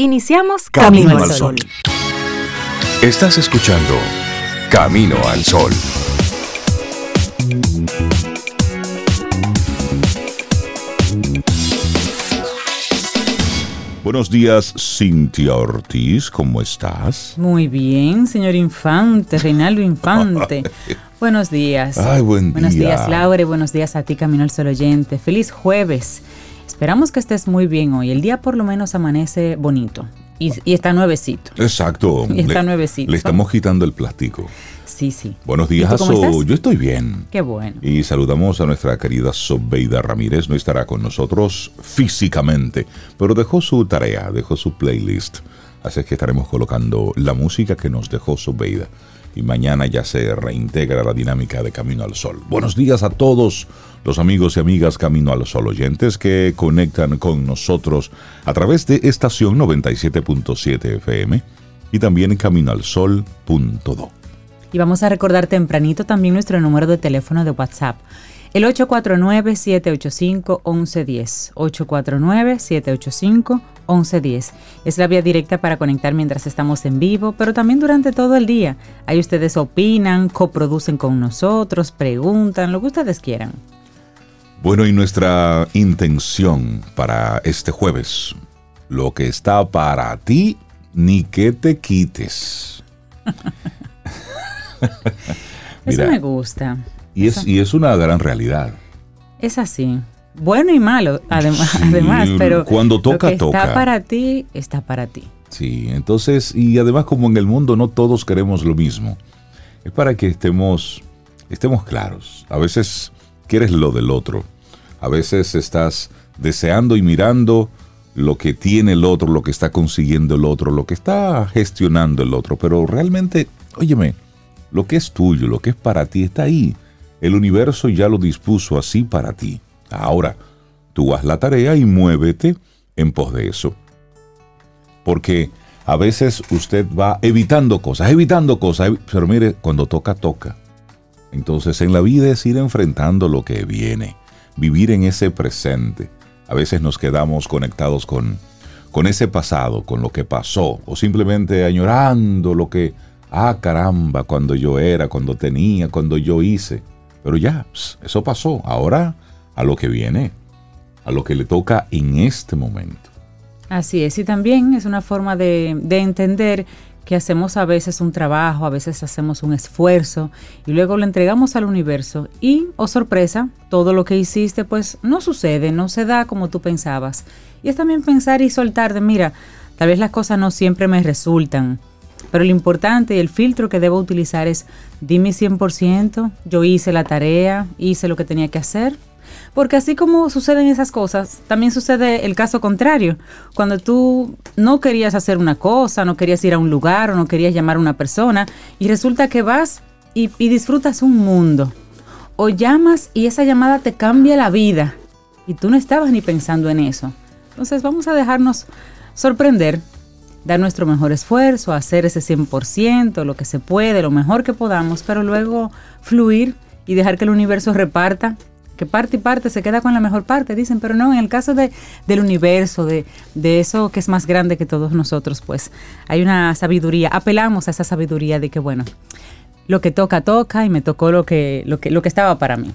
Iniciamos Camino, al Sol. Estás escuchando Camino al Sol. Buenos días, Cintia Ortiz, ¿cómo estás? Muy bien, señor Infante, Reinaldo Infante. buenos días. Ay, buen buenos días, Laura, y buenos días a ti, Camino al Sol oyente. Feliz jueves. Esperamos que estés muy bien hoy. El día por lo menos amanece bonito. Y, está nuevecito. Exacto. Y está nuevecito. Le estamos quitando el plástico. Sí, sí. Buenos días, Aso. Yo estoy bien. Qué bueno. Y saludamos a nuestra querida Sobeida Ramírez. No estará con nosotros físicamente, pero dejó su tarea, dejó su playlist. Así es que estaremos colocando la música que nos dejó Sobeida y mañana ya se reintegra la dinámica de Camino al Sol. Buenos días a todos los amigos y amigas Camino al Sol oyentes que conectan con nosotros a través de estación 97.7 FM y también caminoalsol.do. Y vamos a recordar tempranito también nuestro número de teléfono de WhatsApp el 849-785-1110. 849-785-1110. Es la vía directa para conectar mientras estamos en vivo, pero también durante todo el día. Ahí ustedes opinan, coproducen con nosotros, preguntan, lo que ustedes quieran. Bueno, y nuestra intención para este jueves, lo que está para ti, ni que te quites. Eso me gusta. Y es, y es una gran realidad. Es así. Bueno y malo, además, además pero cuando toca, lo que Está para ti, está para ti. Sí, entonces, y además como en el mundo no todos queremos lo mismo, es para que estemos, estemos claros. A veces quieres lo del otro, a veces estás deseando y mirando lo que tiene el otro, lo que está consiguiendo el otro, lo que está gestionando el otro, pero realmente, óyeme, lo que es tuyo, lo que es para ti está ahí. El universo ya lo dispuso así para ti. Ahora, tú haz la tarea y muévete en pos de eso. Porque a veces usted va evitando cosas, evitando cosas, pero mire, cuando toca, toca. Entonces en la vida es ir enfrentando lo que viene, vivir en ese presente. A veces nos quedamos conectados con, con ese pasado, con lo que pasó, o simplemente añorando lo que, ah caramba, cuando yo era, cuando tenía, cuando yo hice. Pero ya, eso pasó. Ahora a lo que viene, a lo que le toca en este momento. Así es, y también es una forma de, entender que hacemos a veces un trabajo, a veces hacemos un esfuerzo y luego lo entregamos al universo y, oh sorpresa, todo lo que hiciste pues no sucede, no se da como tú pensabas. Y es también pensar y soltar de, mira, tal vez las cosas no siempre me resultan, pero lo importante y el filtro que debo utilizar es, dime 100%, yo hice la tarea, hice lo que tenía que hacer. Porque así como suceden esas cosas, también sucede el caso contrario. Cuando tú no querías hacer una cosa, no querías ir a un lugar o no querías llamar a una persona y resulta que vas y, y disfrutas un mundo. O llamas y esa llamada te cambia la vida y tú no estabas ni pensando en eso. Entonces vamos a dejarnos sorprender dar nuestro mejor esfuerzo, hacer ese 100%, lo que se puede, lo mejor que podamos, pero luego fluir y dejar que el universo reparta, que parte y parte se queda con la mejor parte, dicen, pero no, en el caso de, del universo, de, de eso que es más grande que todos nosotros, pues hay una sabiduría, apelamos a esa sabiduría de que, bueno, lo que toca, toca y me tocó lo que, lo que, lo que estaba para mí.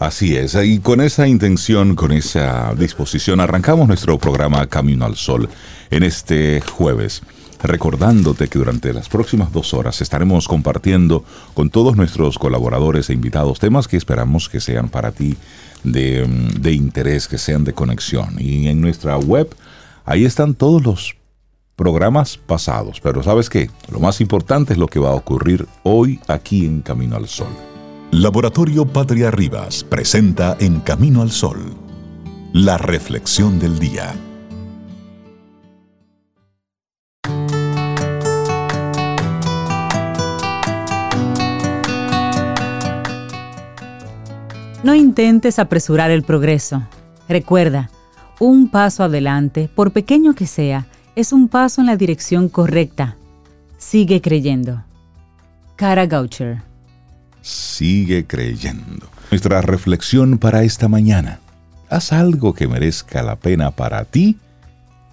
Así es, y con esa intención, con esa disposición, arrancamos nuestro programa Camino al Sol en este jueves. Recordándote que durante las próximas dos horas estaremos compartiendo con todos nuestros colaboradores e invitados temas que esperamos que sean para ti de, interés, que sean de conexión. Y en nuestra web, ahí están todos los programas pasados. Pero sabes qué, lo más importante es lo que va a ocurrir hoy aquí en Camino al Sol. Laboratorio Patria Rivas presenta En Camino al Sol, la reflexión del día. No intentes apresurar el progreso. Recuerda, un paso adelante, por pequeño que sea, es un paso en la dirección correcta. Sigue creyendo. Cara Goucher sigue creyendo. Nuestra reflexión para esta mañana. Haz algo que merezca la pena para ti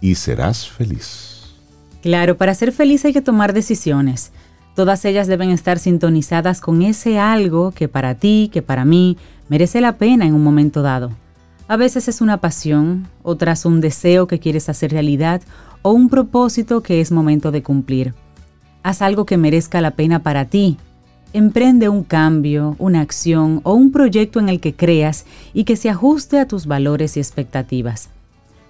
y serás feliz. Claro, para ser feliz hay que tomar decisiones. Todas ellas deben estar sintonizadas con ese algo que para ti, que para mí, merece la pena en un momento dado. A veces es una pasión, otras un deseo que quieres hacer realidad o un propósito que es momento de cumplir. Haz algo que merezca la pena para ti. Emprende un cambio, una acción o un proyecto en el que creas y que se ajuste a tus valores y expectativas.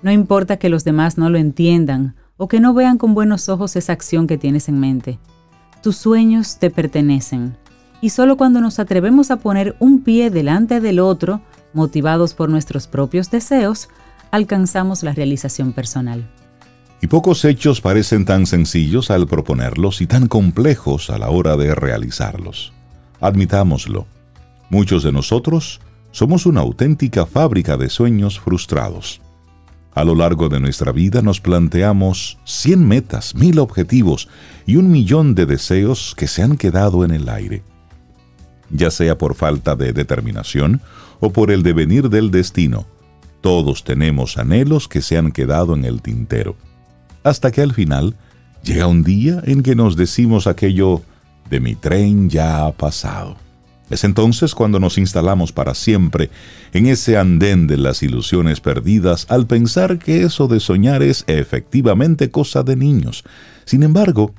No importa que los demás no lo entiendan o que no vean con buenos ojos esa acción que tienes en mente. Tus sueños te pertenecen. Y solo cuando nos atrevemos a poner un pie delante del otro, motivados por nuestros propios deseos, alcanzamos la realización personal. Y pocos hechos parecen tan sencillos al proponerlos y tan complejos a la hora de realizarlos. Admitámoslo, muchos de nosotros somos una auténtica fábrica de sueños frustrados. A lo largo de nuestra vida nos planteamos 100 metas, mil objetivos y un millón de deseos que se han quedado en el aire. Ya sea por falta de determinación o por el devenir del destino, todos tenemos anhelos que se han quedado en el tintero. Hasta que al final llega un día en que nos decimos aquello de mi tren ya ha pasado. Es entonces cuando nos instalamos para siempre en ese andén de las ilusiones perdidas al pensar que eso de soñar es efectivamente cosa de niños. Sin embargo,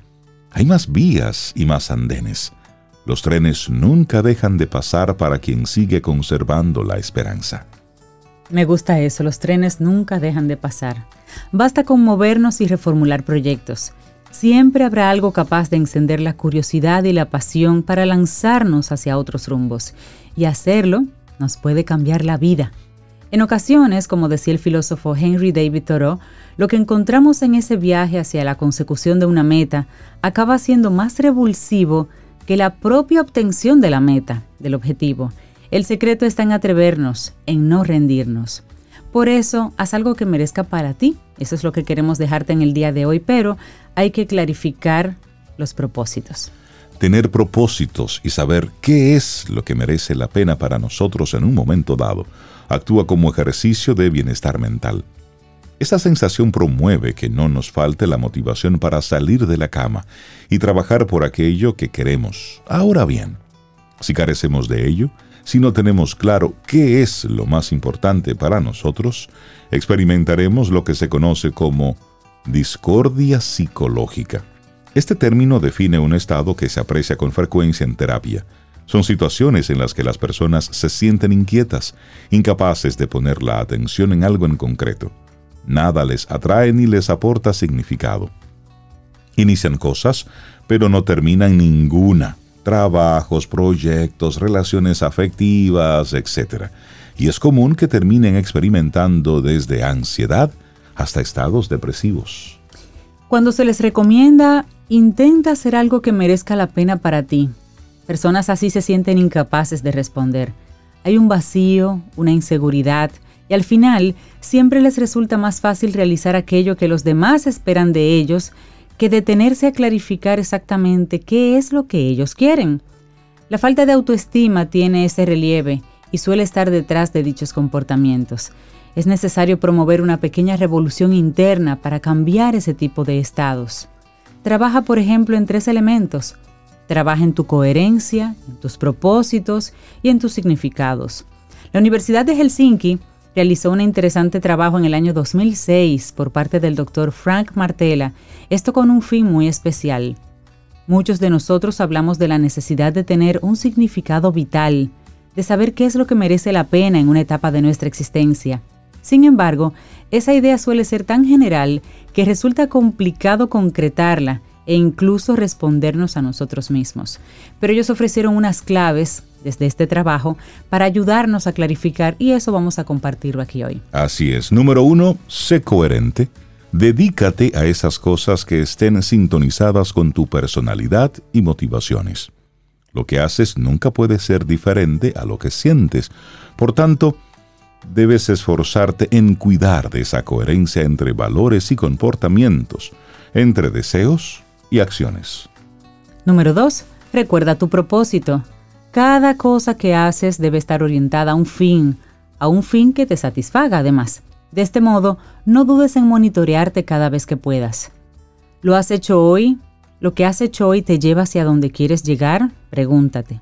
hay más vías y más andenes. Los trenes nunca dejan de pasar para quien sigue conservando la esperanza. Me gusta eso, los trenes nunca dejan de pasar. Basta con movernos y reformular proyectos. Siempre habrá algo capaz de encender la curiosidad y la pasión para lanzarnos hacia otros rumbos, y hacerlo nos puede cambiar la vida. En ocasiones, como decía el filósofo Henry David Thoreau, lo que encontramos en ese viaje hacia la consecución de una meta acaba siendo más revulsivo que la propia obtención de la meta, del objetivo. El secreto está en atrevernos, en no rendirnos. Por eso, haz algo que merezca para ti. Eso es lo que queremos dejarte en el día de hoy, pero hay que clarificar los propósitos. Tener propósitos y saber qué es lo que merece la pena para nosotros en un momento dado actúa como ejercicio de bienestar mental. Esta sensación promueve que no nos falte la motivación para salir de la cama y trabajar por aquello que queremos. Ahora bien, si carecemos de ello, si no tenemos claro qué es lo más importante para nosotros, experimentaremos lo que se conoce como discordia psicológica. Este término define un estado que se aprecia con frecuencia en terapia. Son situaciones en las que las personas se sienten inquietas, incapaces de poner la atención en algo en concreto. Nada les atrae ni les aporta significado. Inician cosas, pero no terminan ninguna trabajos, proyectos, relaciones afectivas, etc. Y es común que terminen experimentando desde ansiedad hasta estados depresivos. Cuando se les recomienda, intenta hacer algo que merezca la pena para ti. Personas así se sienten incapaces de responder. Hay un vacío, una inseguridad, y al final siempre les resulta más fácil realizar aquello que los demás esperan de ellos que detenerse a clarificar exactamente qué es lo que ellos quieren. La falta de autoestima tiene ese relieve y suele estar detrás de dichos comportamientos. Es necesario promover una pequeña revolución interna para cambiar ese tipo de estados. Trabaja, por ejemplo, en tres elementos. Trabaja en tu coherencia, en tus propósitos y en tus significados. La Universidad de Helsinki realizó un interesante trabajo en el año 2006 por parte del doctor Frank Martella, esto con un fin muy especial. Muchos de nosotros hablamos de la necesidad de tener un significado vital, de saber qué es lo que merece la pena en una etapa de nuestra existencia. Sin embargo, esa idea suele ser tan general que resulta complicado concretarla e incluso respondernos a nosotros mismos. Pero ellos ofrecieron unas claves desde este trabajo para ayudarnos a clarificar y eso vamos a compartirlo aquí hoy. Así es. Número uno, sé coherente. Dedícate a esas cosas que estén sintonizadas con tu personalidad y motivaciones. Lo que haces nunca puede ser diferente a lo que sientes. Por tanto, debes esforzarte en cuidar de esa coherencia entre valores y comportamientos, entre deseos y acciones. Número 2. Recuerda tu propósito. Cada cosa que haces debe estar orientada a un fin, a un fin que te satisfaga además. De este modo, no dudes en monitorearte cada vez que puedas. ¿Lo has hecho hoy? ¿Lo que has hecho hoy te lleva hacia donde quieres llegar? Pregúntate.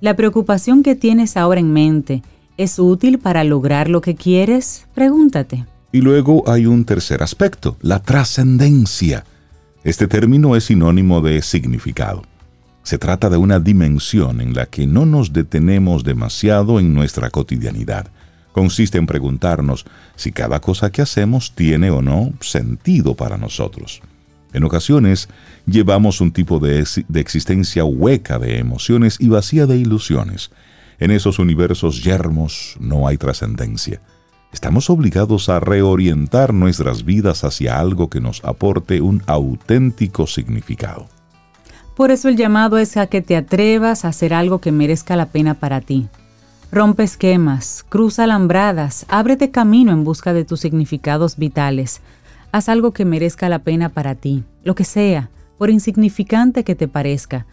¿La preocupación que tienes ahora en mente es útil para lograr lo que quieres? Pregúntate. Y luego hay un tercer aspecto, la trascendencia. Este término es sinónimo de significado. Se trata de una dimensión en la que no nos detenemos demasiado en nuestra cotidianidad. Consiste en preguntarnos si cada cosa que hacemos tiene o no sentido para nosotros. En ocasiones llevamos un tipo de, existencia hueca de emociones y vacía de ilusiones. En esos universos yermos no hay trascendencia. Estamos obligados a reorientar nuestras vidas hacia algo que nos aporte un auténtico significado. Por eso el llamado es a que te atrevas a hacer algo que merezca la pena para ti. Rompe esquemas, cruza alambradas, ábrete camino en busca de tus significados vitales. Haz algo que merezca la pena para ti, lo que sea, por insignificante que te parezca,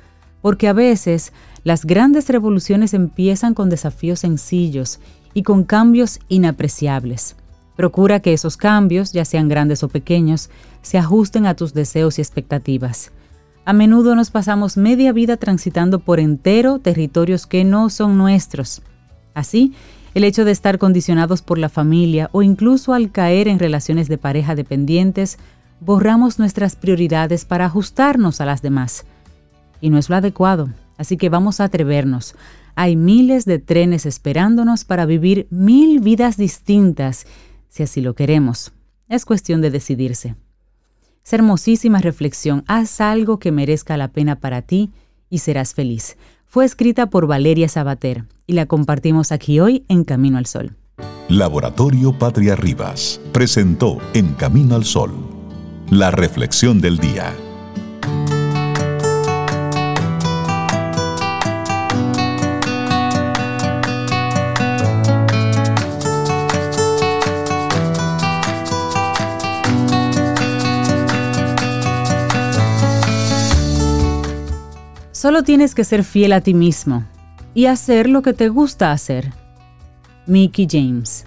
porque a veces las grandes revoluciones empiezan con desafíos sencillos y con cambios inapreciables. Procura que esos cambios, ya sean grandes o pequeños, se ajusten a tus deseos y expectativas. A menudo nos pasamos media vida transitando por entero territorios que no son nuestros. Así, el hecho de estar condicionados por la familia o incluso al caer en relaciones de pareja dependientes, borramos nuestras prioridades para ajustarnos a las demás. Y no es lo adecuado, así que vamos a atrevernos, hay miles de trenes esperándonos para vivir mil vidas distintas, si así lo queremos. Es cuestión de decidirse. Es hermosísima reflexión. Haz algo que merezca la pena para ti y serás feliz. Fue escrita por Valeria Sabater y la compartimos aquí hoy en Camino al Sol. Laboratorio Patria Rivas presentó En Camino al Sol la reflexión del día. Solo tienes que ser fiel a ti mismo y hacer lo que te gusta hacer. Mickey James.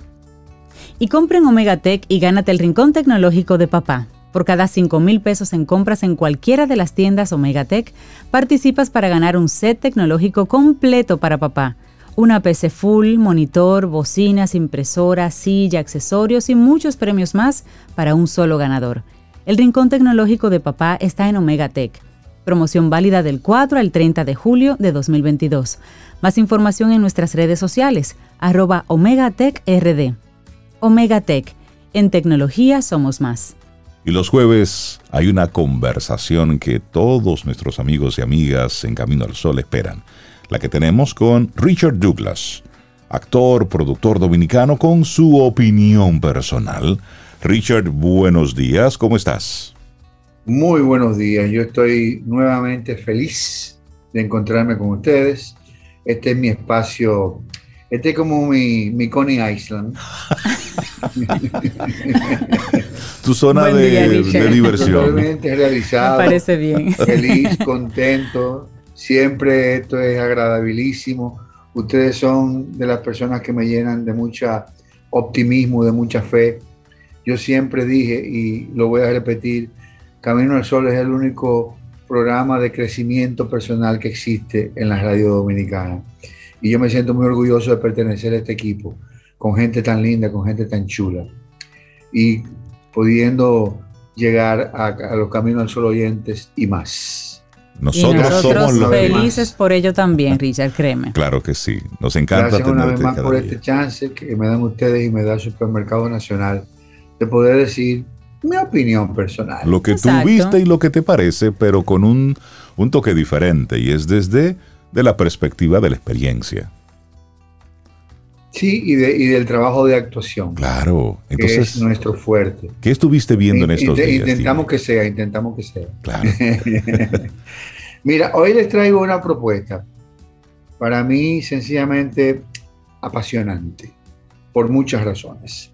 Y compra en Omega Tech y gánate el rincón tecnológico de papá. Por cada 5 mil pesos en compras en cualquiera de las tiendas Omega Tech, participas para ganar un set tecnológico completo para papá. Una PC full, monitor, bocinas, impresora, silla, accesorios y muchos premios más para un solo ganador. El rincón tecnológico de papá está en Omega Tech Promoción válida del 4 al 30 de julio de 2022. Más información en nuestras redes sociales, arroba OmegaTechRD. OmegaTech, en tecnología somos más. Y los jueves hay una conversación que todos nuestros amigos y amigas en Camino al Sol esperan. La que tenemos con Richard Douglas, actor, productor dominicano con su opinión personal. Richard, buenos días, ¿cómo estás? Muy buenos días, yo estoy nuevamente feliz de encontrarme con ustedes. Este es mi espacio, este es como mi, mi Coney Island. tu zona de, diversión. Totalmente realizado. Me parece bien. Feliz, contento. Siempre esto es agradabilísimo. Ustedes son de las personas que me llenan de mucha optimismo, de mucha fe. Yo siempre dije, y lo voy a repetir, Camino al Sol es el único programa de crecimiento personal que existe en la radio dominicana. Y yo me siento muy orgulloso de pertenecer a este equipo, con gente tan linda, con gente tan chula. Y pudiendo llegar a, los Caminos al Sol oyentes y más. Nosotros, somos los felices por ello también, Richard, créeme. Claro que sí. Nos encanta Gracias una vez más por este chance que me dan ustedes y me da el Supermercado Nacional de poder decir mi opinión personal. Lo que tú viste y lo que te parece, pero con un, toque diferente y es desde de la perspectiva de la experiencia. Sí, y, del trabajo de actuación. Claro, entonces. es nuestro fuerte. ¿Qué estuviste viendo en estos días? Intentamos que sea, intentamos que sea. Claro. Mira, hoy les traigo una propuesta. Para mí, sencillamente apasionante, por muchas razones.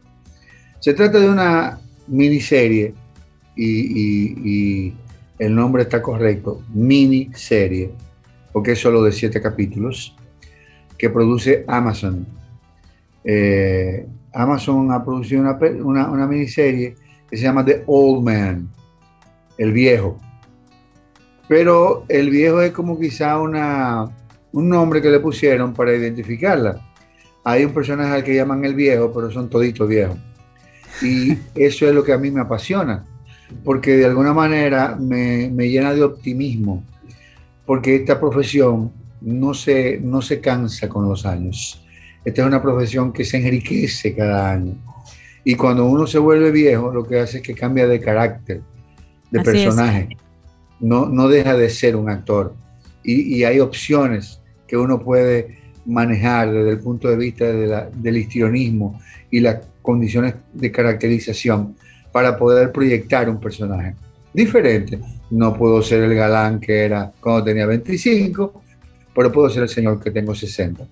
Se trata de una miniserie, y, el nombre está correcto, miniserie, porque es solo de siete capítulos, que produce Amazon. Eh, Amazon ha producido una, una, miniserie que se llama The Old Man, el viejo. Pero el viejo es como quizá una, un nombre que le pusieron para identificarla. Hay un personaje al que llaman el viejo, pero son toditos viejos. Y eso es lo que a mí me apasiona, porque de alguna manera me, me llena de optimismo, porque esta profesión no se, no se cansa con los años. Esta es una profesión que se enriquece cada año. Y cuando uno se vuelve viejo, lo que hace es que cambia de carácter, de personaje. No, no deja de ser un actor. Y, y, hay opciones que uno puede manejar desde el punto de vista del histrionismo y las condiciones de caracterización para poder proyectar un personaje diferente. No puedo ser el galán que era cuando tenía 25, pero puedo ser el señor que tengo 60.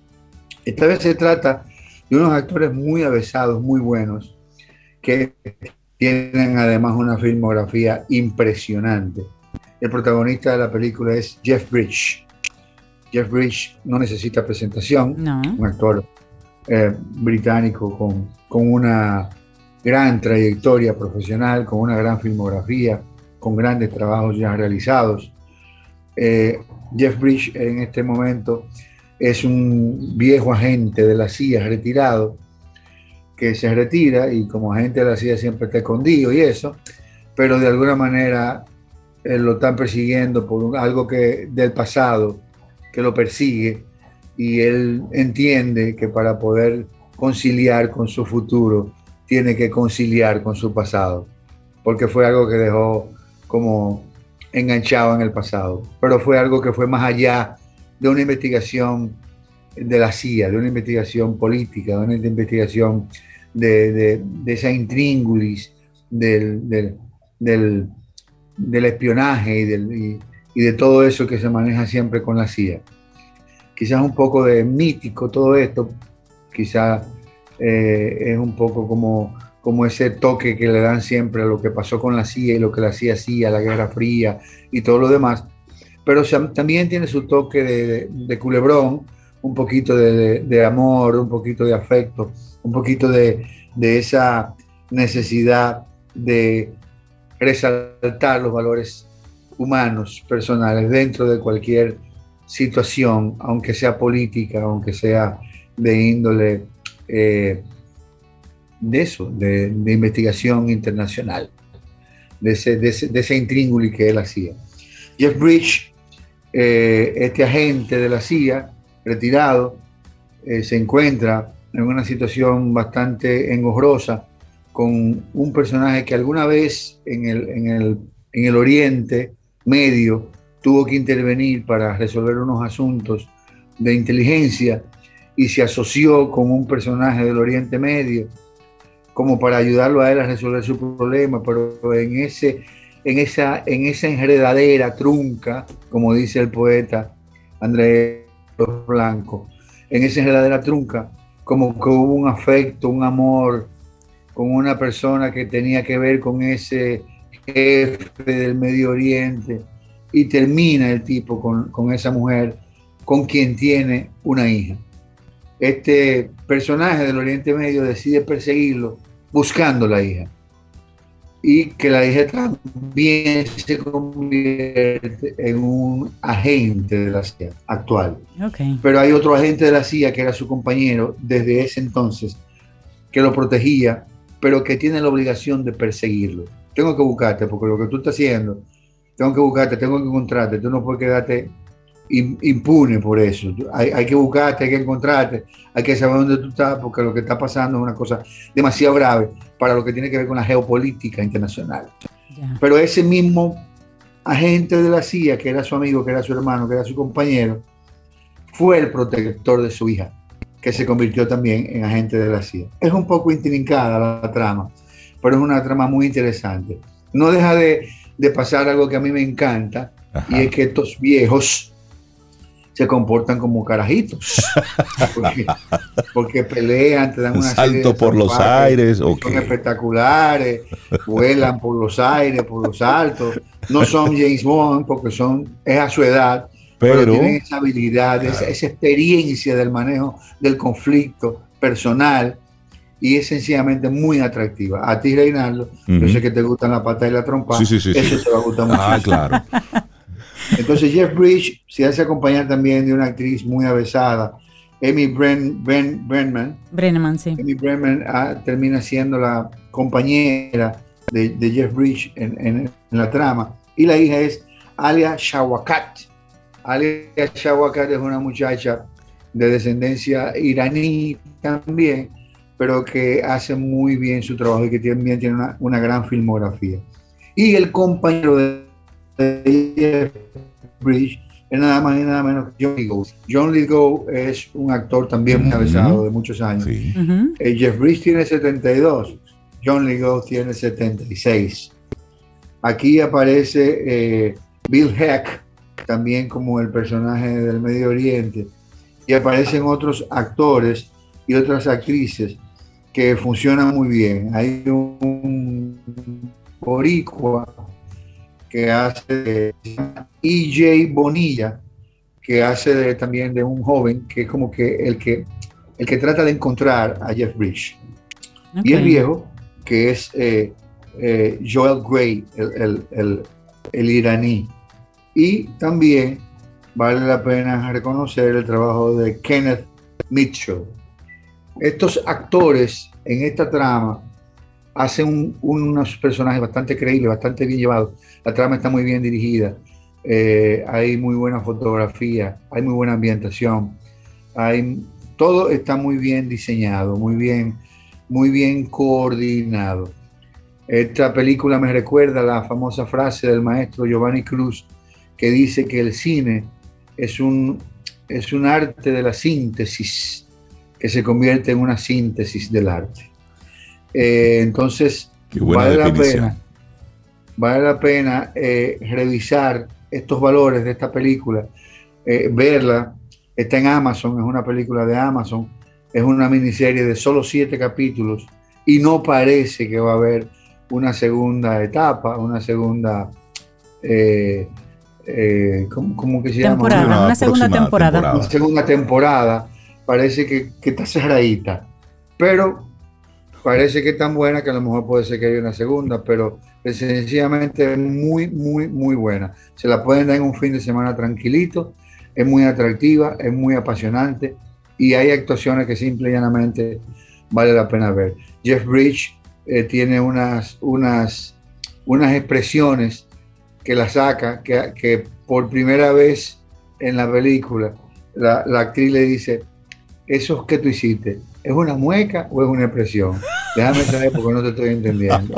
Esta vez se trata de unos actores muy avesados, muy buenos, que tienen además una filmografía impresionante. El protagonista de la película es Jeff Bridge. Jeff Bridge no necesita presentación, un actor eh, británico con, con una gran trayectoria profesional, con una gran filmografía, con grandes trabajos ya realizados. Eh, Jeff Bridge en este momento es un viejo agente de la CIA retirado que se retira y como agente de la CIA siempre está escondido y eso, pero de alguna manera eh, lo están persiguiendo por algo que del pasado que lo persigue y él entiende que para poder conciliar con su futuro tiene que conciliar con su pasado, porque fue algo que dejó como enganchado en el pasado, pero fue algo que fue más allá de una investigación de la CIA, de una investigación política, de una investigación de, esa intríngulis del, del, espionaje y, y, de todo eso que se maneja siempre con la CIA. Quizás un poco de mítico todo esto, quizás eh, es un poco como, como ese toque que le dan siempre a lo que pasó con la CIA y lo que la CIA hacía, la Guerra Fría y todo lo demás, pero también tiene su toque de, culebrón, un poquito de, amor, un poquito de afecto, un poquito de, esa necesidad de resaltar los valores humanos, personales, dentro de cualquier situación, aunque sea política, aunque sea de índole eh, de eso, de, investigación internacional, de ese, de ese, intríngulo que él hacía. Jeff Bridge eh, este agente de la CIA, retirado, eh, se encuentra en una situación bastante engorrosa con un personaje que alguna vez en el, en el, Oriente Medio tuvo que intervenir para resolver unos asuntos de inteligencia y se asoció con un personaje del Oriente Medio como para ayudarlo a él a resolver su problema, pero en ese en esa, en esa enredadera trunca, como dice el poeta Andrés Blanco, en esa enredadera trunca, como que hubo un afecto, un amor con una persona que tenía que ver con ese jefe del Medio Oriente y termina el tipo con, con esa mujer con quien tiene una hija. Este personaje del Oriente Medio decide perseguirlo buscando la hija y que la hija también se convierte en un agente de la CIA actual. Pero hay otro agente de la CIA que era su compañero desde ese entonces, que lo protegía, pero que tiene la obligación de perseguirlo. Tengo que buscarte, porque lo que tú estás haciendo, tengo que buscarte, tengo que encontrarte, tú no puedes quedarte impune por eso. Hay, hay, que buscarte, hay que encontrarte, hay que saber dónde tú estás, porque lo que está pasando es una cosa demasiado grave para lo que tiene que ver con la geopolítica internacional. Pero ese mismo agente de la CIA, que era su amigo, que era su hermano, que era su compañero, fue el protector de su hija, que se convirtió también en agente de la CIA. Es un poco intrincada la, trama, pero es una trama muy interesante. No deja de, de pasar algo que a mí me encanta, y es que estos viejos, se comportan como carajitos. Porque, pelean, te dan una salto por los aires, son espectaculares, vuelan por los aires, por los altos. No son James Bond porque son es a su edad, pero, tienen esa habilidad, esa, experiencia del manejo del conflicto personal y es sencillamente muy atractiva. A ti, Reinaldo, yo sé que te gustan la pata y la trompa. Sí, sí, sí, eso sí. te va a gustar mucho. Ah, claro. Entonces Jeff Bridge se hace acompañar también de una actriz muy avesada, Amy Bren, Bren- Brenman. Brenneman, sí. Amy Brennan ah, termina siendo la compañera de, de Jeff Bridge en, en- en la trama. Y la hija es Alia Shawakat. Alia Shawakat es una muchacha de descendencia iraní también, pero que hace muy bien su trabajo y que también tiene una, una gran filmografía. Y el compañero de, de Jeff Bridge es nada más y nada menos que John Lithgow. John Lithgow es un actor también muy avesado de muchos años. Sí. Ujú. Eh, Jeff Bridge tiene 72, John Lithgow tiene 76. Aquí aparece eh, Bill Heck, también como el personaje del Medio Oriente, y aparecen otros actores y otras actrices que funcionan muy bien. Hay un boricua que hace EJ Bonilla, que hace de- también de un joven que es como que el que el que trata de encontrar a Jeff Bridge. Y el viejo, que es eh, eh, Joel Grey, el, el- el- el iraní. Y también vale la pena reconocer el trabajo de Kenneth Mitchell. Estos actores en esta trama hacen un- unos personajes bastante creíbles, bastante bien llevados. La trama está muy bien dirigida. eh, hay muy buena fotografía, hay muy buena ambientación, hay, todo está muy bien diseñado, muy bien, muy bien coordinado. Esta película me recuerda la famosa frase del maestro Giovanni Cruz que dice que el cine es un, es un arte de la síntesis que se convierte en una síntesis del arte. Eh, entonces, vale la pena, vale la pena eh, revisar estos valores de esta película, eh, verla. Está en Amazon, es una película de Amazon, es una miniserie de solo siete capítulos y no parece que va a haber una segunda etapa, una segunda, eh, eh, ¿cómo, cómo que se llama? Temporada, Una una segunda temporada. Una segunda temporada, parece que, está cerradita, pero parece que es tan buena que a lo mejor puede ser que haya una segunda, pero es muy, muy, muy buena. Se la pueden dar en un fin de semana tranquilito, es muy atractiva, es muy apasionante y hay actuaciones que simple y llanamente vale la pena ver. Jeff Bridge eh, tiene unas, unas, unas expresiones que la saca, que, que por primera vez en la película la, la actriz le dice, ¿eso que tú hiciste? ¿Es una mueca o es una expresión? Déjame saber porque no te estoy entendiendo.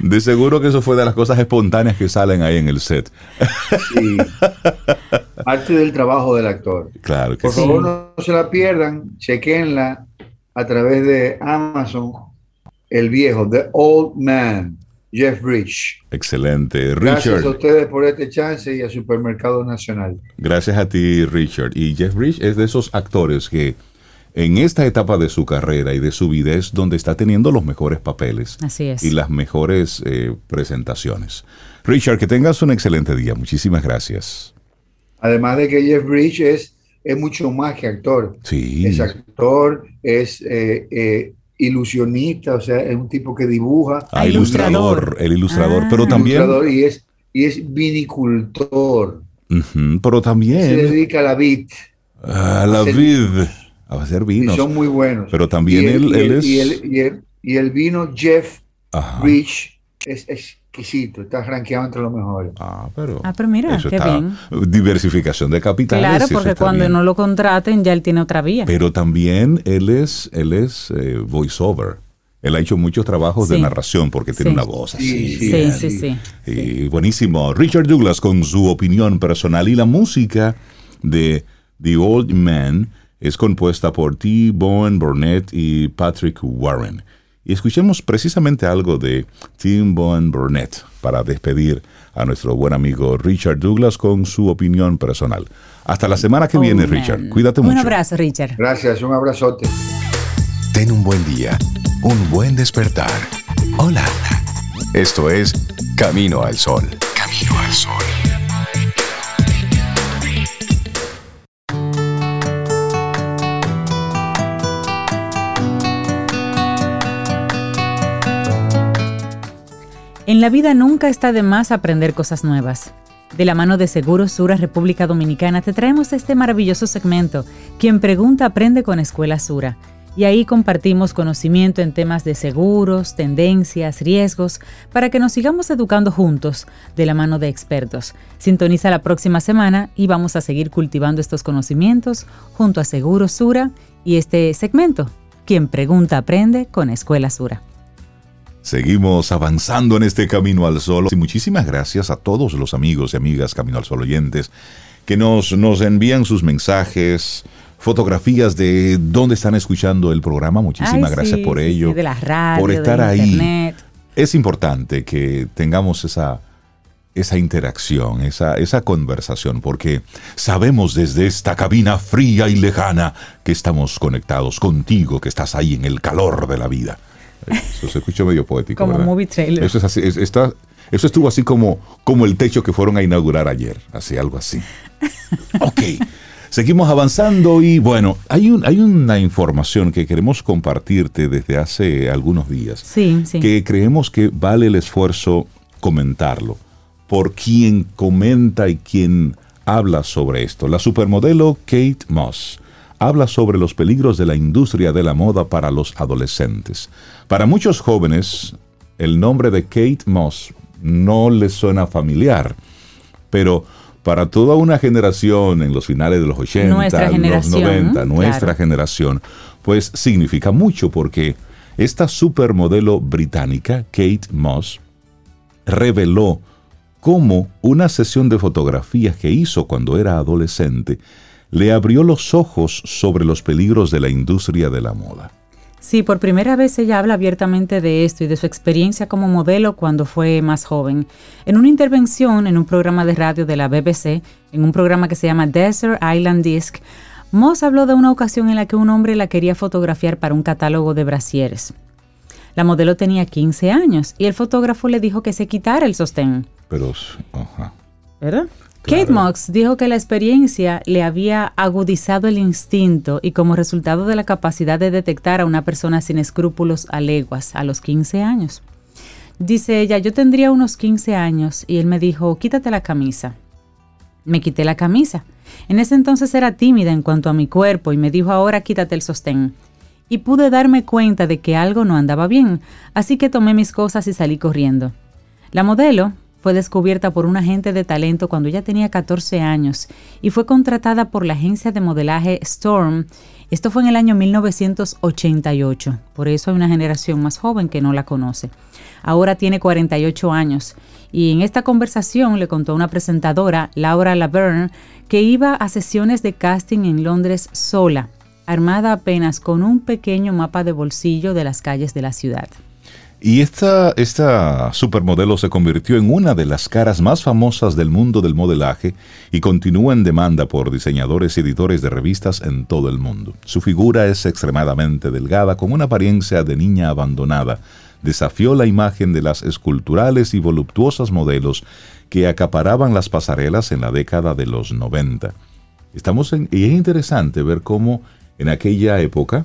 De seguro que eso fue de las cosas espontáneas que salen ahí en el set. Sí. Parte del trabajo del actor. Claro que Por sí. favor, no se la pierdan, chequenla a través de Amazon, el viejo, The Old Man, Jeff Bridge. Excelente. Gracias Richard, a ustedes por este chance y a Supermercado Nacional. gracias a ti, Richard. Y Jeff Bridge es de esos actores que en esta etapa de su carrera y de su vida es donde está teniendo los mejores papeles Así es. y las mejores eh, presentaciones. Richard, que tengas un excelente día. Muchísimas gracias. Además de que Jeff Bridge es, es mucho más que actor. Sí. Es actor, es eh, eh, ilusionista, o sea, es un tipo que dibuja. Ah, ilustrador, el ilustrador, Ah. pero también, ilustrador y es, y es vinicultor. Pero Se también dedica a la vid. a la hacer vid, a hacer Y vinos. son muy buenos. Pero también Y él, y él es. y el, y el- y el vino Jeff Ajá. Bridge es exquisito, está rankeado entre los mejores. Ah, pero. Ah, pero mira, eso qué está- bien. Diversificación de capitales. Claro, porque cuando bien. no lo contraten ya él tiene otra vía. Pero también él es, él es eh, voiceover. Él ha hecho muchos trabajos de narración porque tiene Sí. una voz así. Sí, sí, sí. Y buenísimo. Richard Douglas con su opinión personal y la música de The Old Man es compuesta por T. Bowen Burnett y Patrick Warren. Y escuchemos precisamente algo de Tim Bowen Burnett para despedir a nuestro buen amigo Richard Douglas con su opinión personal. Hasta la semana que Oh, viene, man. Richard. Cuídate Un mucho. abrazo, Richard. Gracias, un abrazote. Ten un buen día, un buen despertar. Hola. Esto es Camino al Sol. Camino al Sol. En la vida nunca está de más aprender cosas nuevas. De la mano de Seguros Sura República Dominicana te traemos este maravilloso segmento, Quien pregunta aprende con Escuela Sura. Y ahí compartimos conocimiento en temas de seguros, tendencias, riesgos, para que nos sigamos educando juntos de la mano de expertos. Sintoniza la próxima semana y vamos a seguir cultivando estos conocimientos junto a Seguros Sura y este segmento, Quien pregunta aprende con Escuela Sura. Seguimos avanzando en este Camino al Sol. Y muchísimas gracias a todos los amigos y amigas Camino al Sol oyentes que nos, nos envían sus mensajes, fotografías de dónde están escuchando el programa. Muchísimas gracias por ello. de la radio, por estar ahí. internet. Es importante que tengamos esa, esa interacción, esa, esa conversación, porque sabemos desde esta cabina fría y lejana que estamos conectados contigo, que estás ahí en el calor de la vida. Eso se escucha medio poético. Como ¿verdad? movie trailer. Eso es así, es- está, eso estuvo así como, como el techo que fueron a inaugurar ayer, así, algo así. Ok, seguimos avanzando y bueno, hay, un, hay una información que queremos compartirte desde hace algunos días, Sí, sí. que creemos que vale el esfuerzo comentarlo, por quien comenta y quien habla sobre esto. La supermodelo Kate Moss habla sobre los peligros de la industria de la moda para los adolescentes. Para muchos jóvenes, el nombre de Kate Moss no les suena familiar, pero para toda una generación en los finales de los 80, Nuestra los generación, 90, nuestra claro. generación, pues significa mucho porque esta supermodelo británica, Kate Moss, reveló cómo una sesión de fotografías que hizo cuando era adolescente le abrió los ojos sobre los peligros de la industria de la moda. Sí, por primera vez ella habla abiertamente de esto y de su experiencia como modelo cuando fue más joven. En una intervención en un programa de radio de la BBC, en un programa que se llama Desert Island Disc, Moss habló de una ocasión en la que un hombre la quería fotografiar para un catálogo de brasieres. La modelo tenía 15 años y el fotógrafo le dijo que se quitara el sostén. Pero, ajá. ¿verdad? Claro. Kate Moss dijo que la experiencia le había agudizado el instinto y como resultado de la capacidad de detectar a una persona sin escrúpulos a leguas a los 15 años. Dice ella, yo tendría unos 15 años y él me dijo, quítate la camisa. Me quité la camisa. En ese entonces era tímida en cuanto a mi cuerpo y me dijo, ahora quítate el sostén. Y pude darme cuenta de que algo no andaba bien, así que tomé mis cosas y salí corriendo. La modelo fue descubierta por un agente de talento cuando ella tenía 14 años y fue contratada por la agencia de modelaje Storm. Esto fue en el año 1988, por eso hay una generación más joven que no la conoce. Ahora tiene 48 años y en esta conversación le contó a una presentadora, Laura Laverne, que iba a sesiones de casting en Londres sola, armada apenas con un pequeño mapa de bolsillo de las calles de la ciudad. Y esta, esta supermodelo se convirtió en una de las caras más famosas del mundo del modelaje y continúa en demanda por diseñadores y editores de revistas en todo el mundo. Su figura es extremadamente delgada, con una apariencia de niña abandonada. Desafió la imagen de las esculturales y voluptuosas modelos que acaparaban las pasarelas en la década de los 90. Estamos y es interesante ver cómo en aquella época,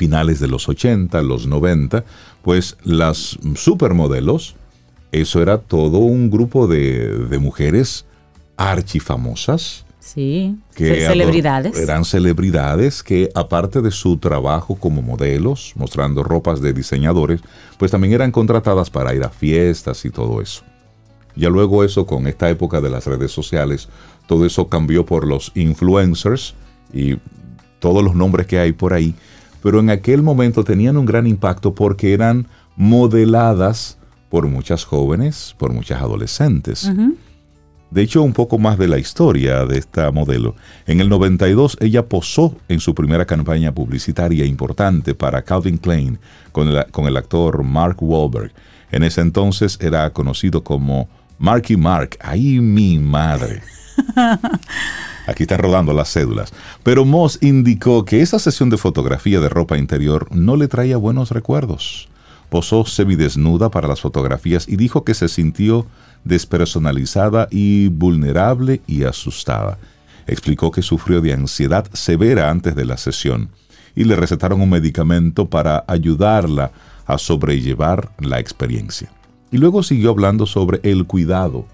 finales de los 80, los 90, pues las supermodelos, eso era todo un grupo de, de mujeres archifamosas. Sí, Que ce- celebridades. Eran celebridades que, aparte de su trabajo como modelos, mostrando ropas de diseñadores, pues también eran contratadas para ir a fiestas y todo eso. Ya luego eso, con esta época de las redes sociales, todo eso cambió por los influencers y todos los nombres que hay por ahí, pero en aquel momento tenían un gran impacto porque eran modeladas por muchas jóvenes, por muchas adolescentes. De hecho, un poco más de la historia de esta modelo. En el 92 ella posó en su primera campaña publicitaria importante para Calvin Klein con el, con el actor Mark Wahlberg. En ese entonces era conocido como Marky Mark. ¡Ay, mi madre! Aquí están rodando las cédulas. Pero Moss indicó que esa sesión de fotografía de ropa interior no le traía buenos recuerdos. Posó semidesnuda para las fotografías y dijo que se sintió despersonalizada y vulnerable y asustada. Explicó que sufrió de ansiedad severa antes de la sesión y le recetaron un medicamento para ayudarla a sobrellevar la experiencia. Y luego siguió hablando sobre el cuidado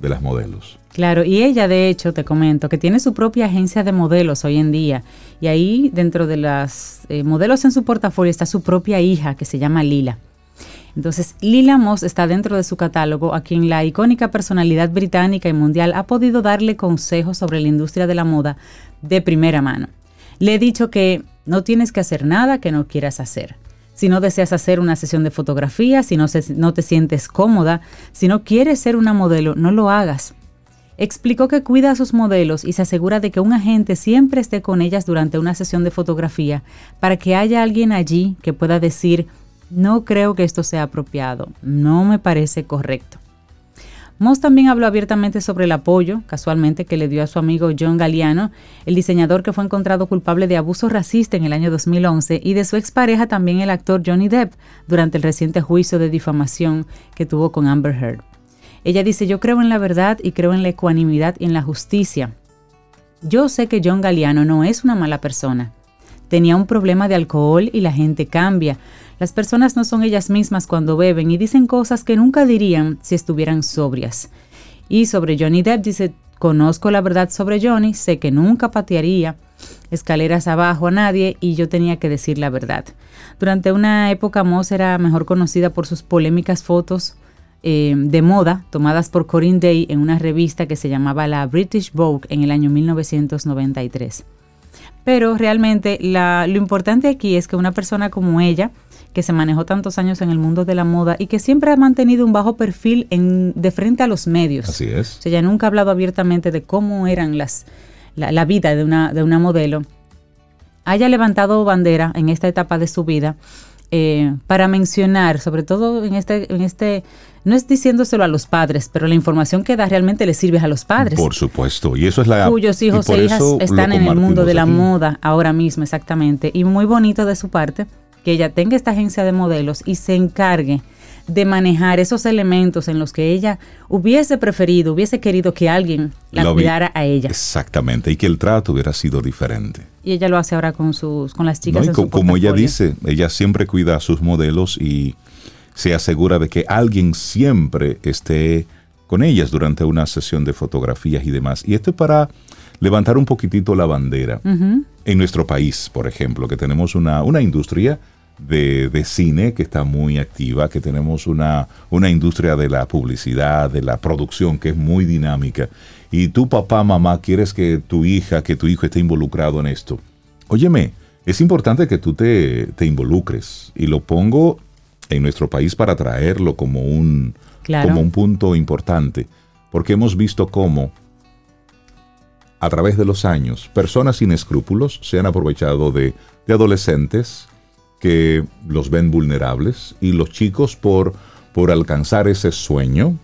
de las modelos. Claro, y ella de hecho, te comento, que tiene su propia agencia de modelos hoy en día. Y ahí dentro de las eh, modelos en su portafolio está su propia hija que se llama Lila. Entonces, Lila Moss está dentro de su catálogo, a quien la icónica personalidad británica y mundial ha podido darle consejos sobre la industria de la moda de primera mano. Le he dicho que no tienes que hacer nada que no quieras hacer. Si no deseas hacer una sesión de fotografía, si no, te sientes cómoda, si no quieres ser una modelo, no lo hagas. Explicó que cuida a sus modelos y se asegura de que un agente siempre esté con ellas durante una sesión de fotografía para que haya alguien allí que pueda decir, no creo que esto sea apropiado, no me parece correcto. Moss también habló abiertamente sobre el apoyo, casualmente, que le dio a su amigo John Galliano, el diseñador que fue encontrado culpable de abuso racista en el año 2011, y de su expareja también el actor Johnny Depp, durante el reciente juicio de difamación que tuvo con Amber Heard. Ella dice, yo creo en la verdad y creo en la ecuanimidad y en la justicia. Yo sé que John Galliano no es una mala persona. Tenía un problema de alcohol y la gente cambia. Las personas no son ellas mismas cuando beben y dicen cosas que nunca dirían si estuvieran sobrias. Y sobre Johnny Depp dice, conozco la verdad sobre Johnny, sé que nunca patearía escaleras abajo a nadie y yo tenía que decir la verdad. Durante una época Moss era mejor conocida por sus polémicas fotos eh, de moda tomadas por Corinne Day en una revista que se llamaba la British Vogue en el año 1993. Pero realmente lo importante aquí es que una persona como ella, que se manejó tantos años en el mundo de la moda y que siempre ha mantenido un bajo perfil en, de frente a los medios. Así es. O sea, ella nunca ha hablado abiertamente de cómo eran las, la, vida de una, de una modelo. Haya levantado bandera en esta etapa de su vida eh, para mencionar, sobre todo en este, en este, no es diciéndoselo a los padres, pero la información que da realmente le sirve a los padres. Por supuesto, y eso es la... Cuyos hijos e hijas están en el mundo de la moda ahora mismo, exactamente. Y muy bonito de su parte que ella tenga esta agencia de modelos y se encargue de manejar esos elementos en los que ella hubiese preferido, hubiese querido que alguien la cuidara a ella. Exactamente, y que el trato hubiera sido diferente. Y ella lo hace ahora con sus con las chicas. como ella dice, ella siempre cuida a sus modelos y se asegura de que alguien siempre esté con ellas durante una sesión de fotografías y demás. Y esto es para levantar un poquitito la bandera. En nuestro país, por ejemplo, que tenemos una, una industria de, cine que está muy activa, que tenemos una, una industria de la publicidad, de la producción que es muy dinámica. Y tú, papá, mamá, quieres que tu hija, que tu hijo esté involucrado en esto. Óyeme, es importante que tú te, te involucres. Y lo pongo en nuestro país para traerlo como un, como un punto importante. Porque hemos visto cómo a través de los años, personas sin escrúpulos se han aprovechado de, de adolescentes que los ven vulnerables y los chicos por, por alcanzar ese sueño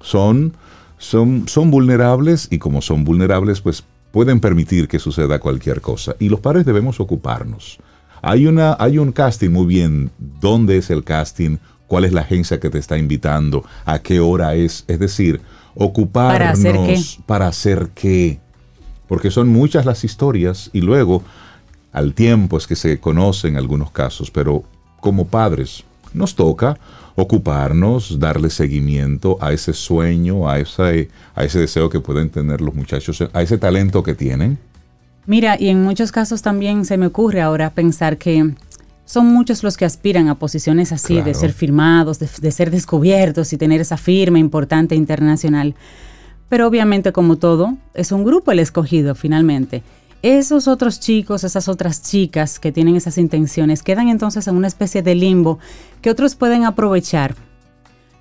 son, son, son vulnerables y como son vulnerables pues pueden permitir que suceda cualquier cosa y los padres debemos ocuparnos. Hay, una, hay un casting muy bien, ¿dónde es el casting? ¿Cuál es la agencia que te está invitando? ¿A qué hora es? Es decir, ocuparnos para hacer qué, para hacer qué? porque son muchas las historias y luego al tiempo es que se conocen algunos casos, pero como padres nos toca ocuparnos, darle seguimiento a ese sueño, a ese, a ese deseo que pueden tener los muchachos, a ese talento que tienen. Mira, y en muchos casos también se me ocurre ahora pensar que son muchos los que aspiran a posiciones así, de ser firmados, de, de, ser descubiertos y tener esa firma importante internacional. Pero obviamente como todo, es un grupo el escogido finalmente esos otros chicos, esas otras chicas que tienen esas intenciones, quedan entonces en una especie de limbo que otros pueden aprovechar.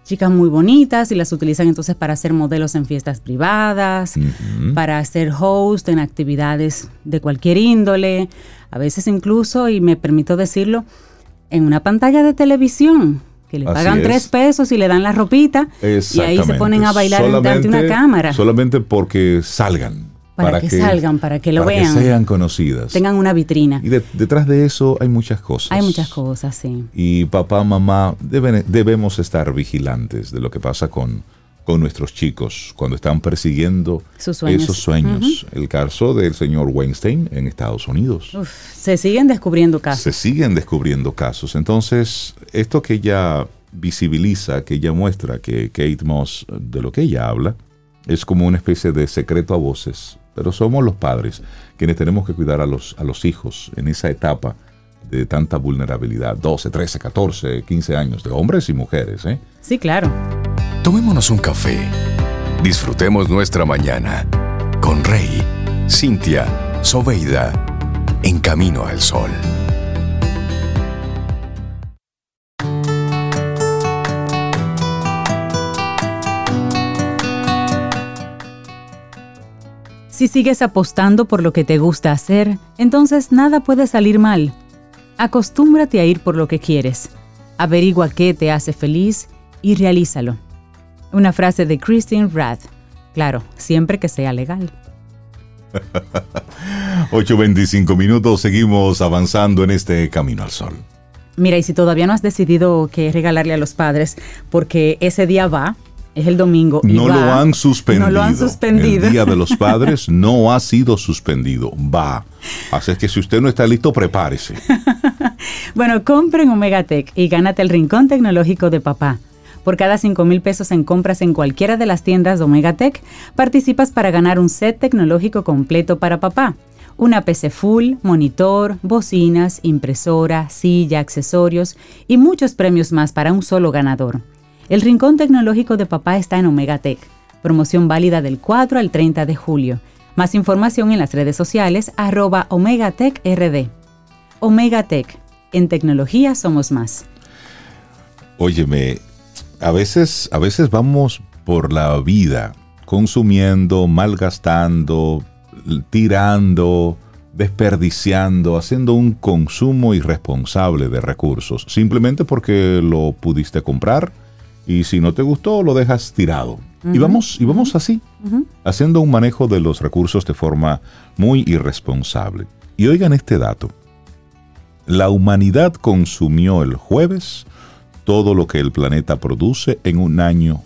Chicas muy bonitas y las utilizan entonces para hacer modelos en fiestas privadas, para hacer host en actividades de cualquier índole, a veces incluso, y me permito decirlo, en una pantalla de televisión que le pagan tres pesos y le dan la ropita y ahí se ponen a bailar ante una cámara. Solamente porque salgan. Para, que, salgan, para que lo para vean. Que sean conocidas. Tengan una vitrina. Y detrás de eso hay muchas cosas. Hay muchas cosas, sí. Y papá, mamá, debemos estar vigilantes de lo que pasa con, con nuestros chicos cuando están persiguiendo esos sueños. El caso del señor Weinstein en Estados Unidos. se siguen descubriendo casos. Se siguen descubriendo casos. Entonces, esto que ella visibiliza, que ella muestra que Kate Moss, de lo que ella habla, es como una especie de secreto a voces. Pero somos los padres quienes tenemos que cuidar a los, a los hijos en esa etapa de tanta vulnerabilidad. 12, 13, 14, 15 años, de hombres y mujeres. ¿eh? Sí, claro. Tomémonos un café. Disfrutemos nuestra mañana con Rey, Cintia, Soveida, en camino al sol. Si sigues apostando por lo que te gusta hacer, entonces nada puede salir mal. Acostúmbrate a ir por lo que quieres. Averigua qué te hace feliz y realízalo. Una frase de Christine Rath. Claro, siempre que sea legal. 8.25 minutos, seguimos avanzando en este camino al sol. Mira, y si todavía no has decidido qué regalarle a los padres, porque ese día va, es el domingo. no, lo han suspendido. no lo han suspendido. El Día de los Padres no ha sido suspendido. Va. Así es que si usted no está listo, prepárese. bueno, compre en Omega Tech y gánate el rincón tecnológico de papá. Por cada 5 mil pesos en compras en cualquiera de las tiendas de Omega Tech, participas para ganar un set tecnológico completo para papá. Una PC full, monitor, bocinas, impresora, silla, accesorios y muchos premios más para un solo ganador. El Rincón Tecnológico de Papá está en Omega Tech. Promoción válida del 4 al 30 de julio. Más información en las redes sociales arroba Omega Tech RD. Omega Tech. En tecnología somos más. Óyeme, a veces, a veces vamos por la vida consumiendo, malgastando, tirando, desperdiciando, haciendo un consumo irresponsable de recursos, simplemente porque lo pudiste comprar, y si no te gustó lo dejas tirado. y, vamos, y vamos así, haciendo un manejo de los recursos de forma muy irresponsable. Y oigan este dato. La humanidad consumió el jueves todo lo que el planeta produce en un año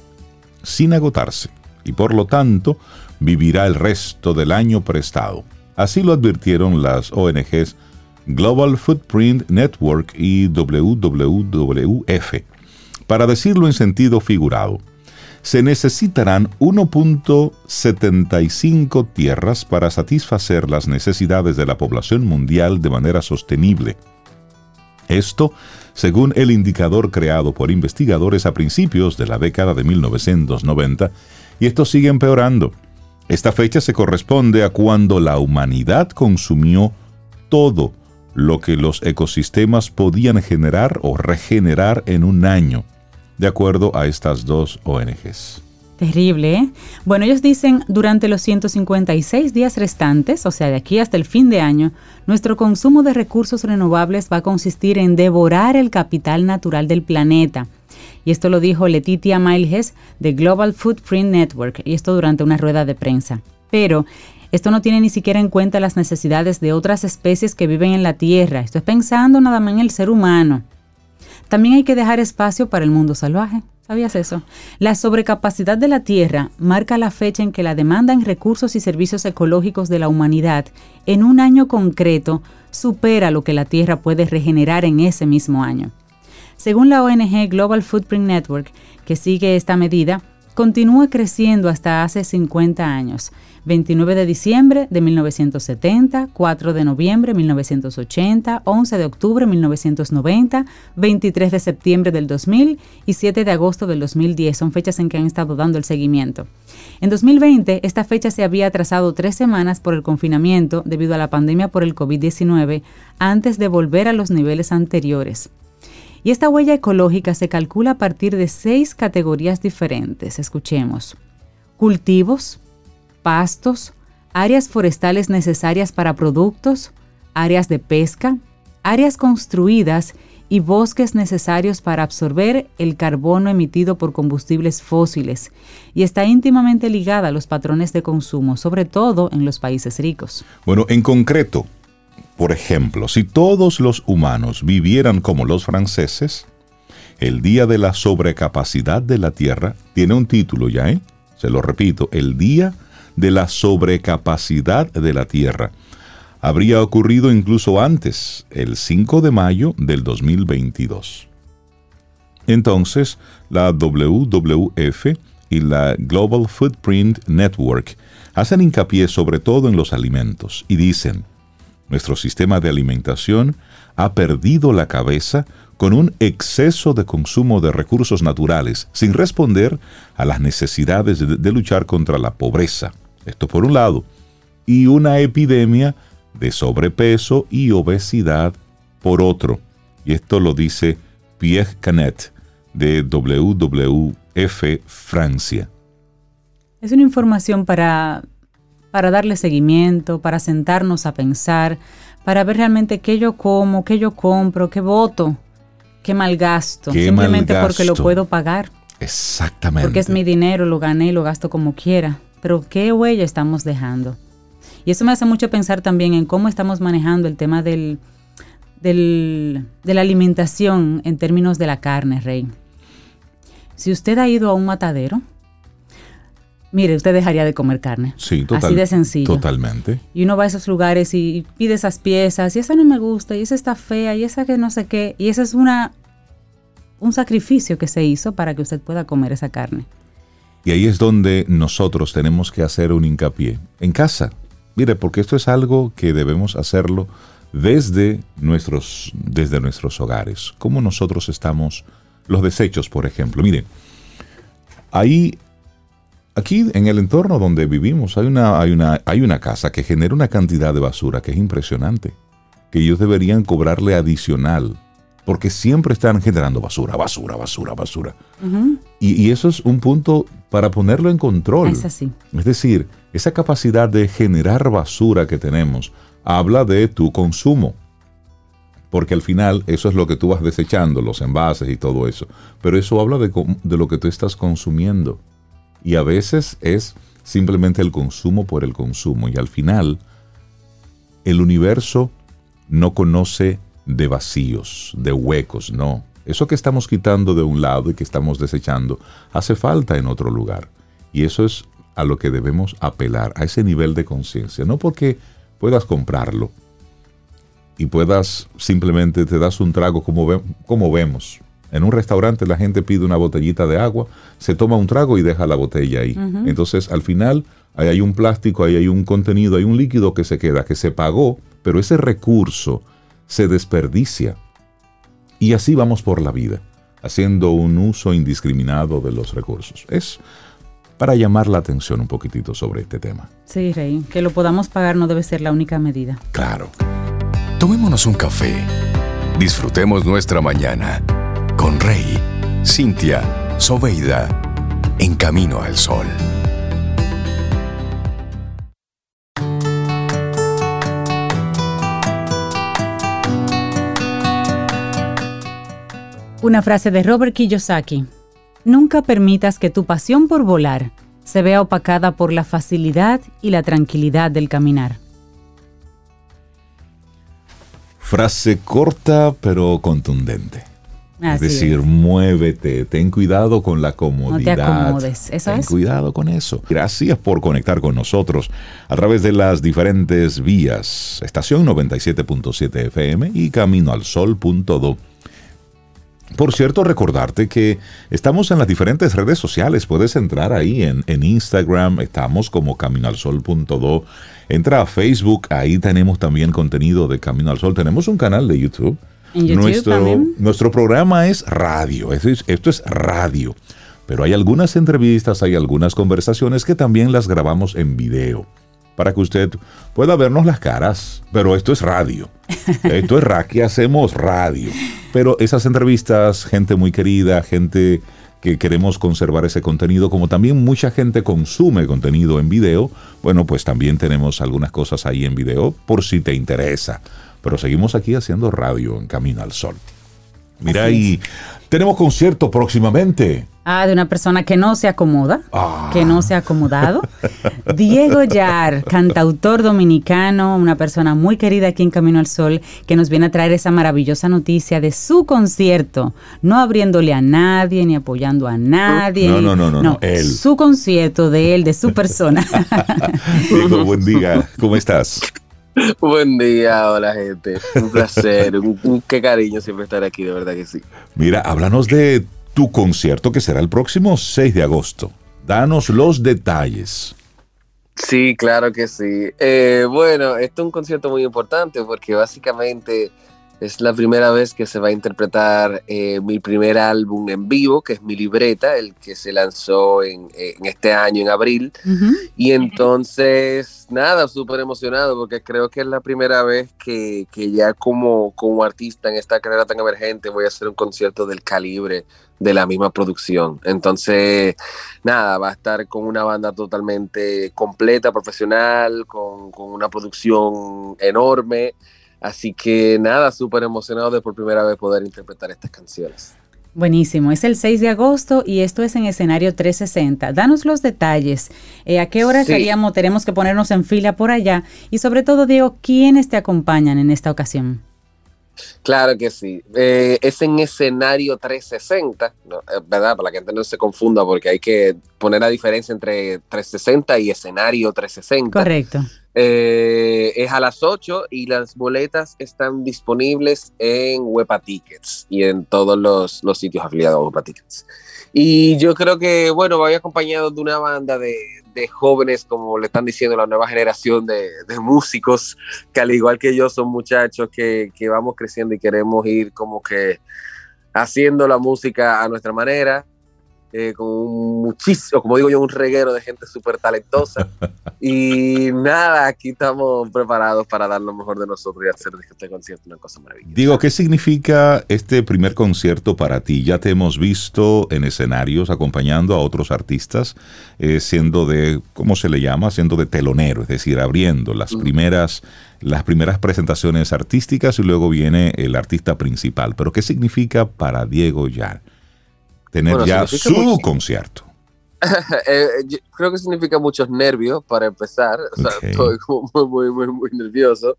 sin agotarse y por lo tanto vivirá el resto del año prestado. Así lo advirtieron las ONGs Global Footprint Network y WWF para decirlo en sentido figurado, se necesitarán 1.75 tierras para satisfacer las necesidades de la población mundial de manera sostenible. Esto, según el indicador creado por investigadores a principios de la década de 1990, y esto sigue empeorando. Esta fecha se corresponde a cuando la humanidad consumió todo lo que los ecosistemas podían generar o regenerar en un año de acuerdo a estas dos ONGs. Terrible, ¿eh? Bueno, ellos dicen, durante los 156 días restantes, o sea, de aquí hasta el fin de año, nuestro consumo de recursos renovables va a consistir en devorar el capital natural del planeta. Y esto lo dijo Letitia Miles de Global Footprint Network, y esto durante una rueda de prensa. Pero esto no tiene ni siquiera en cuenta las necesidades de otras especies que viven en la Tierra. Esto es pensando nada más en el ser humano. También hay que dejar espacio para el mundo salvaje. ¿Sabías eso? La sobrecapacidad de la Tierra marca la fecha en que la demanda en recursos y servicios ecológicos de la humanidad en un año concreto supera lo que la Tierra puede regenerar en ese mismo año. Según la ONG Global Footprint Network, que sigue esta medida, continúa creciendo hasta hace 50 años 29 de diciembre de 1970, 4 de noviembre de 1980, 11 de octubre de 1990, 23 de septiembre del 2000 y 7 de agosto del 2010. Son fechas en que han estado dando el seguimiento. En 2020, esta fecha se había atrasado tres semanas por el confinamiento debido a la pandemia por el COVID-19 antes de volver a los niveles anteriores. Y esta huella ecológica se calcula a partir de seis categorías diferentes. Escuchemos. Cultivos, pastos, áreas forestales necesarias para productos, áreas de pesca, áreas construidas y bosques necesarios para absorber el carbono emitido por combustibles fósiles y está íntimamente ligada a los patrones de consumo, sobre todo en los países ricos. Bueno, en concreto, por ejemplo, si todos los humanos vivieran como los franceses, el Día de la Sobrecapacidad de la Tierra tiene un título ya, ¿eh? Se lo repito, el Día de la sobrecapacidad de la Tierra. Habría ocurrido incluso antes, el 5 de mayo del 2022. Entonces, la WWF y la Global Footprint Network hacen hincapié sobre todo en los alimentos y dicen, nuestro sistema de alimentación ha perdido la cabeza con un exceso de consumo de recursos naturales, sin responder a las necesidades de, luchar contra la pobreza. Esto por un lado. Y una epidemia de sobrepeso y obesidad por otro. Y esto lo dice Pierre Canet de WWF Francia. Es una información para, para darle seguimiento, para sentarnos a pensar, para ver realmente qué yo como, qué yo compro, qué voto, qué malgasto, Qué simplemente porque lo puedo pagar, Exactamente. porque es mi dinero, lo gané y lo gasto como quiera. Pero qué huella estamos dejando. Y eso me hace mucho pensar también en cómo estamos manejando el tema del, del- de la alimentación en términos de la carne, Rey. Si usted ha ido a un matadero, mire, usted dejaría de comer carne. Sí, total- Así de sencillo. Totalmente. Y uno va a esos lugares y pide esas piezas, y esa no me gusta, y esa está fea, y esa que no sé qué. Y ese es una, un sacrificio que se hizo para que usted pueda comer esa carne. Y ahí es donde nosotros tenemos que hacer un hincapié. En casa. Mire, porque esto es algo que debemos hacerlo desde nuestros, desde nuestros hogares. Cómo nosotros estamos, los desechos, por ejemplo. Mire, ahí, aquí en el entorno donde vivimos, hay una, hay una, hay una casa que genera una cantidad de basura que es impresionante. Que ellos deberían cobrarle adicional. Porque siempre están generando basura, basura, basura, basura. Y, y eso es un punto para ponerlo en control. Es así. Es decir, esa capacidad de generar basura que tenemos habla de tu consumo. Porque al final eso es lo que tú vas desechando, los envases y todo eso. Pero eso habla de, de lo que tú estás consumiendo. Y a veces es simplemente el consumo por el consumo. Y al final, el universo no conoce de vacíos, de huecos, no. Eso que estamos quitando de un lado y que estamos desechando, hace falta en otro lugar. Y eso es a lo que debemos apelar, a ese nivel de conciencia. No porque puedas comprarlo y puedas simplemente te das un trago como, como vemos. En un restaurante la gente pide una botellita de agua, se toma un trago y deja la botella ahí. Entonces al final ahí hay un plástico, ahí hay un contenido, hay un líquido que se queda, que se pagó, pero ese recurso se desperdicia. Y así vamos por la vida, haciendo un uso indiscriminado de los recursos. Es para llamar la atención un poquitito sobre este tema. Sí, Rey. Que lo podamos pagar no debe ser la única medida. Claro. Tomémonos un café. Disfrutemos nuestra mañana con Rey, Cintia, Soveida, en camino al sol. Una frase de Robert Kiyosaki. Nunca permitas que tu pasión por volar se vea opacada por la facilidad y la tranquilidad del caminar. Frase corta pero contundente. Así es decir, es. muévete, ten cuidado con la comodidad. acomodes, eso ten es. cuidado con eso. Gracias por conectar con nosotros a través de las diferentes vías. Estación 97.7 FM y Camino al Sol.do. Por cierto, recordarte que estamos en las diferentes redes sociales. Puedes entrar ahí en, en Instagram, estamos como caminoalsol.do. Entra a Facebook, ahí tenemos también contenido de Camino al Sol. Tenemos un canal de YouTube. Nuestro, también. nuestro programa es radio, esto es, esto es radio. Pero hay algunas entrevistas, hay algunas conversaciones que también las grabamos en video. Para que usted pueda vernos las caras. Pero esto es radio. Esto es ra- que hacemos radio. Pero esas entrevistas, gente muy querida, gente que queremos conservar ese contenido, como también mucha gente consume contenido en video, bueno, pues también tenemos algunas cosas ahí en video por si te interesa. Pero seguimos aquí haciendo radio en Camino al Sol. Mira, y tenemos concierto próximamente. Ah, de una persona que no se acomoda, Ah. que no se ha acomodado. Diego Yar, cantautor dominicano, una persona muy querida aquí en Camino al Sol, que nos viene a traer esa maravillosa noticia de su concierto, no abriéndole a nadie ni apoyando a nadie. No, no, no, no, no, él. Su concierto de él, de su persona. Diego, buen día. ¿Cómo estás? Buen día, hola gente. Un placer, un, qué cariño siempre estar aquí, de verdad que sí. Mira, háblanos de tu concierto que será el próximo 6 de agosto. Danos los detalles. Sí, claro que sí. Eh, bueno, esto es un concierto muy importante porque básicamente es la primera vez que se va a interpretar eh, mi primer álbum en vivo, que es mi libreta, el que se lanzó en, este año, en abril. Y entonces, nada, súper emocionado porque creo que es la primera vez que, ya como, como artista en esta carrera tan emergente voy a hacer un concierto del calibre de la misma producción. Entonces, nada, va a estar con una banda totalmente completa, profesional, con, con una producción enorme. Así que nada, súper emocionado de por primera vez poder interpretar estas canciones. Buenísimo, es el 6 de agosto y esto es en escenario 360. Danos los detalles. Eh, ¿A qué hora estaríamos? Tenemos que ponernos en fila por allá. Y sobre todo, Diego, ¿quiénes te acompañan en esta ocasión? Claro que sí. Eh, es en escenario 360, eh, ¿verdad? Para que la gente no se confunda, porque hay que poner la diferencia entre 360 y escenario 360. Correcto. Eh, es a las 8 y las boletas están disponibles en Wepa Tickets y en todos los, los sitios afiliados a Wepa Tickets. Y yo creo que, bueno, voy acompañado de una banda de, de jóvenes, como le están diciendo, la nueva generación de, de, músicos, que al igual que yo son muchachos que, que vamos creciendo y queremos ir como que haciendo la música a nuestra manera eh, con muchísimo, como digo yo, un reguero de gente súper talentosa. y nada, aquí estamos preparados para dar lo mejor de nosotros y hacer de este concierto una cosa maravillosa. Digo, ¿qué significa este primer concierto para ti? Ya te hemos visto en escenarios acompañando a otros artistas, eh, siendo de, ¿cómo se le llama? Siendo de telonero, es decir, abriendo las primeras las primeras presentaciones artísticas y luego viene el artista principal. Pero ¿qué significa para Diego Yar? Tener ya su concierto. Eh, creo que significa muchos nervios para empezar. estoy muy, muy, muy, muy nervioso.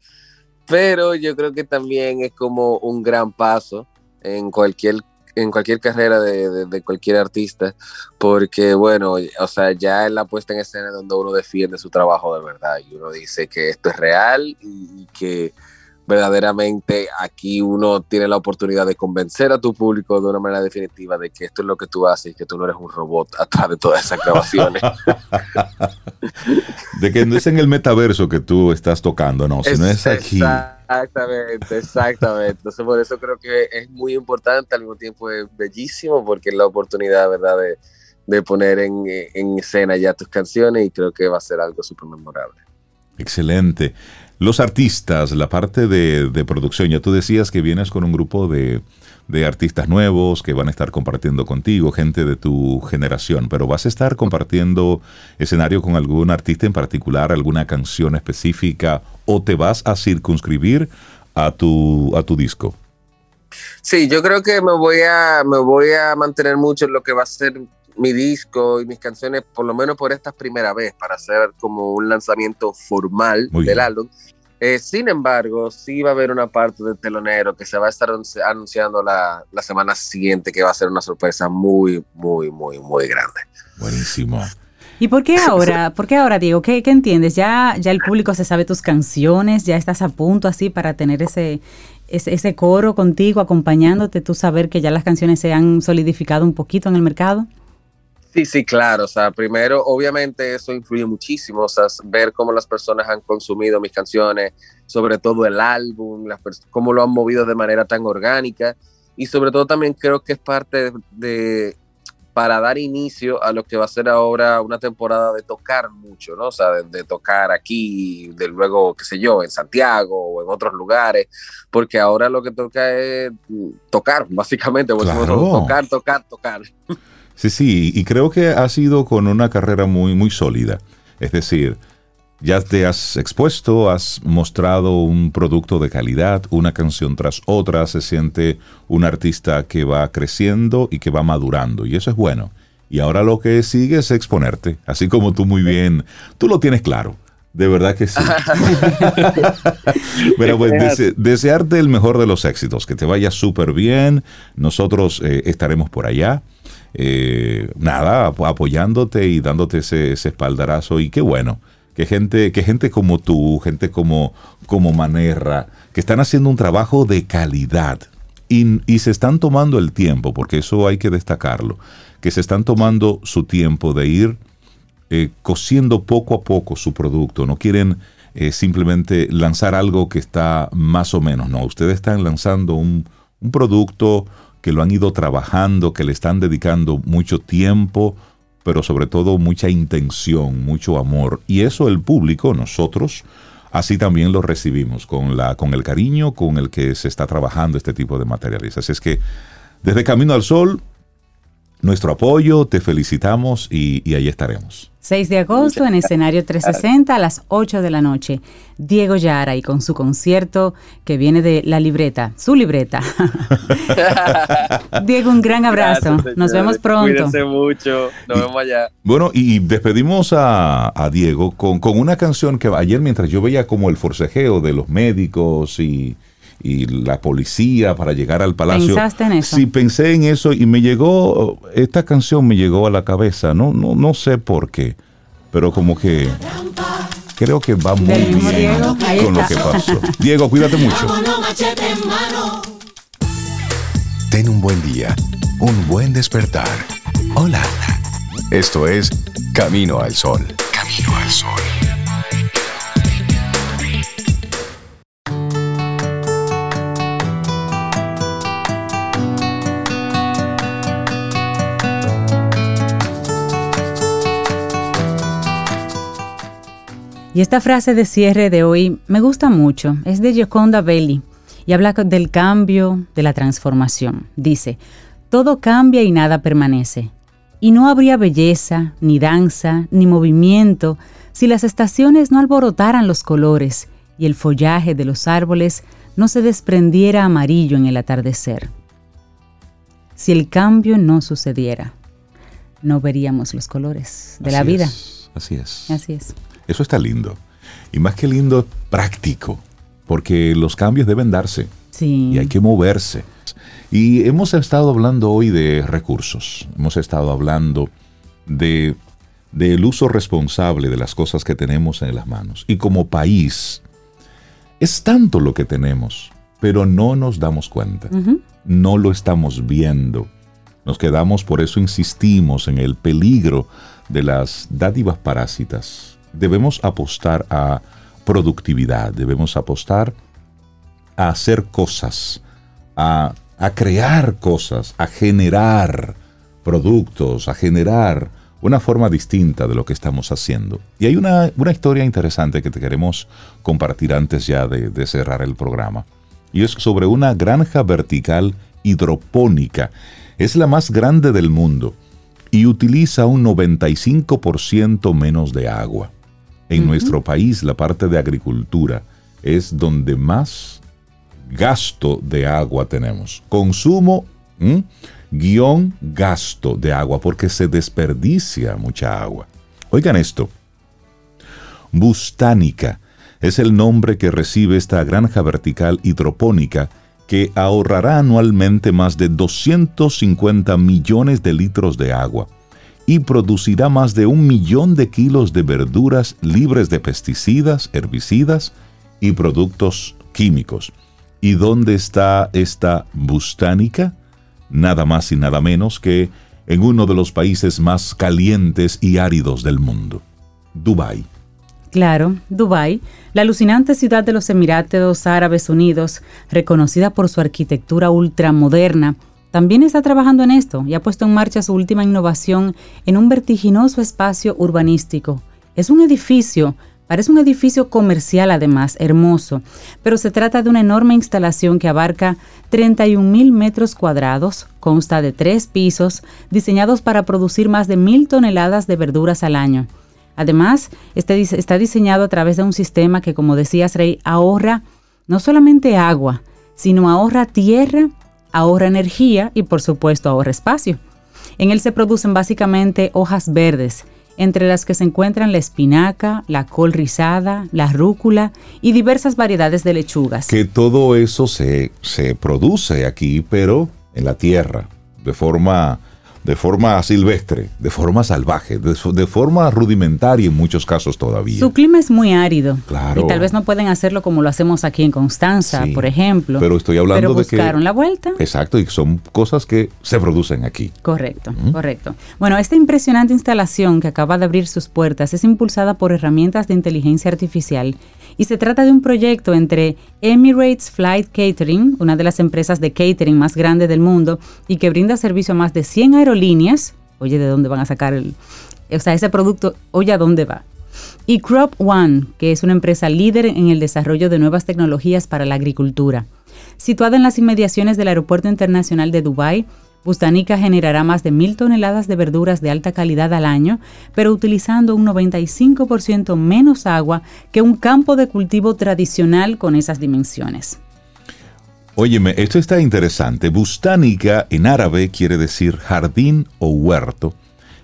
Pero yo creo que también es como un gran paso en cualquier en cualquier carrera de, de, cualquier artista, porque bueno, o sea, ya es la puesta en escena donde uno defiende su trabajo de verdad y uno dice que esto es real y que verdaderamente aquí uno tiene la oportunidad de convencer a tu público de una manera definitiva de que esto es lo que tú haces que tú no eres un robot atrás de todas esas grabaciones. de que no es en el metaverso que tú estás tocando, no, sino es, aquí. Exactamente, exactamente. Entonces por eso creo que es muy importante, al mismo tiempo es bellísimo porque es la oportunidad, ¿verdad?, de, de poner en, en escena ya tus canciones y creo que va a ser algo súper memorable. Excelente. Los artistas, la parte de, producción, ya tú decías que vienes con un grupo de, artistas nuevos que van a estar compartiendo contigo, gente de tu generación, pero vas a estar compartiendo escenario con algún artista en particular, alguna canción específica, o te vas a circunscribir a tu, a tu disco. Sí, yo creo que me voy a, me voy a mantener mucho en lo que va a ser mi disco y mis canciones, por lo menos por esta primera vez, para hacer como un lanzamiento formal del álbum. Eh, sin embargo, sí va a haber una parte del telonero que se va a estar anunciando la, la, semana siguiente, que va a ser una sorpresa muy, muy, muy, muy grande. Buenísimo. ¿Y por qué ahora? ¿Por qué ahora, Diego? ¿Qué, qué entiendes? ¿Ya, ¿Ya el público se sabe tus canciones? ¿Ya estás a punto así para tener ese, ese, ese coro contigo, acompañándote, tú saber que ya las canciones se han solidificado un poquito en el mercado? Sí, sí, claro. O sea, primero, obviamente eso influye muchísimo. O sea, ver cómo las personas han consumido mis canciones, sobre todo el álbum, cómo lo han movido de manera tan orgánica. Y sobre todo también creo que es parte de, para dar inicio a lo que va a ser ahora una temporada de tocar mucho, ¿no? O sea, de, tocar aquí, de luego, qué sé yo, en Santiago o en otros lugares, porque ahora lo que toca es tocar, básicamente, pues, tocar, tocar, tocar. Sí, sí, y creo que ha sido con una carrera muy, muy sólida. Es decir, ya te has expuesto, has mostrado un producto de calidad, una canción tras otra, se siente un artista que va creciendo y que va madurando, y eso es bueno. Y ahora lo que sigue es exponerte, así como tú muy bien, tú lo tienes claro. De verdad que sí. Pero pues desearte el mejor de los éxitos, que te vaya súper bien. Nosotros eh, estaremos por allá. Eh, nada, apoyándote y dándote ese, espaldarazo. Y qué bueno que gente, que gente como tú, gente como, como Manerra, que están haciendo un trabajo de calidad y, y se están tomando el tiempo, porque eso hay que destacarlo, que se están tomando su tiempo de ir eh, cociendo poco a poco su producto, no quieren eh, simplemente lanzar algo que está más o menos, no, ustedes están lanzando un, un producto que lo han ido trabajando, que le están dedicando mucho tiempo, pero sobre todo mucha intención, mucho amor. Y eso el público, nosotros, así también lo recibimos, con, la, con el cariño con el que se está trabajando este tipo de materiales. Así es que desde Camino al Sol, nuestro apoyo, te felicitamos y, y ahí estaremos. 6 de agosto en escenario 360 a las 8 de la noche. Diego Yara y con su concierto que viene de la libreta, su libreta. Diego, un gran abrazo. Gracias, Nos vemos pronto. Cuídense mucho. Nos vemos allá. Bueno, y despedimos a, a Diego con, con una canción que ayer mientras yo veía como el forcejeo de los médicos y, y la policía para llegar al palacio. ¿Pensaste en eso? Sí, pensé en eso y me llegó, esta canción me llegó a la cabeza, no, no, no sé por qué, pero como que creo que va muy bien Diego, con lo que pasó. Diego, cuídate mucho. Ten un buen día, un buen despertar. Hola. Esto es Camino al Sol. Camino al Sol. Y esta frase de cierre de hoy me gusta mucho. Es de Gioconda Belli y habla del cambio, de la transformación. Dice, todo cambia y nada permanece. Y no habría belleza, ni danza, ni movimiento si las estaciones no alborotaran los colores y el follaje de los árboles no se desprendiera amarillo en el atardecer. Si el cambio no sucediera, no veríamos los colores de la vida. es, así es. Así es. Eso está lindo. Y más que lindo, práctico. Porque los cambios deben darse Sí. y hay que moverse. Y hemos estado hablando hoy de recursos. Hemos estado hablando de del uso responsable de las cosas que tenemos en las manos. Y como país, es tanto lo que tenemos, pero no nos damos cuenta. No lo estamos viendo. Nos quedamos, por eso insistimos en el peligro de las dádivas parásitas. Debemos apostar a productividad, debemos apostar a hacer cosas, a, a crear cosas, a generar productos, a generar una forma distinta de lo que estamos haciendo. Y hay una, una historia interesante que te queremos compartir antes ya de, de cerrar el programa. Y es sobre una granja vertical hidropónica. Es la más grande del mundo y utiliza un 95% menos de agua. En nuestro país, la parte de agricultura es donde más gasto de agua tenemos. Consumo, ¿m? guion gasto de agua, porque se desperdicia mucha agua. Oigan esto. Bustánica es el nombre que recibe esta granja vertical hidropónica que ahorrará anualmente más de 250 millones de litros de agua y producirá más de un millón de kilos de verduras libres de pesticidas, herbicidas y productos químicos. ¿Y dónde está esta bustánica? Nada más y nada menos que en uno de los países más calientes y áridos del mundo, Dubái. Claro, Dubái, la alucinante ciudad de los Emiratos Árabes Unidos, reconocida por su arquitectura ultramoderna, también está trabajando en esto y ha puesto en marcha su última innovación en un vertiginoso espacio urbanístico. Es un edificio, parece un edificio comercial además, hermoso, pero se trata de una enorme instalación que abarca 31 mil metros cuadrados, consta de tres pisos, diseñados para producir más de mil toneladas de verduras al año. Además, este está diseñado a través de un sistema que, como decías, Rey, ahorra no solamente agua, sino ahorra tierra, ahorra energía y, por supuesto, ahorra espacio. En él se producen básicamente hojas verdes, entre las que se encuentran la espinaca, la col rizada, la rúcula y diversas variedades de lechugas. Que todo eso se, se produce aquí, pero en la tierra, de forma de forma silvestre, de forma salvaje, de, forma rudimentaria en muchos casos todavía. Su clima es muy árido. Claro. Y tal vez no pueden hacerlo como lo hacemos aquí en Constanza, por ejemplo. Pero estoy hablando de que buscaron la vuelta. Exacto, y son cosas que se producen aquí. Correcto, correcto. Bueno, esta impresionante instalación que acaba de abrir sus puertas es impulsada por herramientas de inteligencia artificial y se trata de un proyecto entre Emirates Flight Catering, una de las empresas de catering más grandes del mundo y que brinda servicio a más de 100 aerolíneas. Oye, ¿de dónde van a sacar el, o sea, ese producto? Oye, ¿a dónde va? Y Crop One, que es una empresa líder en el desarrollo de nuevas tecnologías para la agricultura. Situada en las inmediaciones del Aeropuerto Internacional de Dubái, Bustanica generará más de mil toneladas de verduras de alta calidad al año, pero utilizando un 95% menos agua que un campo de cultivo tradicional con esas dimensiones. Óyeme, esto está interesante. Bustánica en árabe quiere decir jardín o huerto.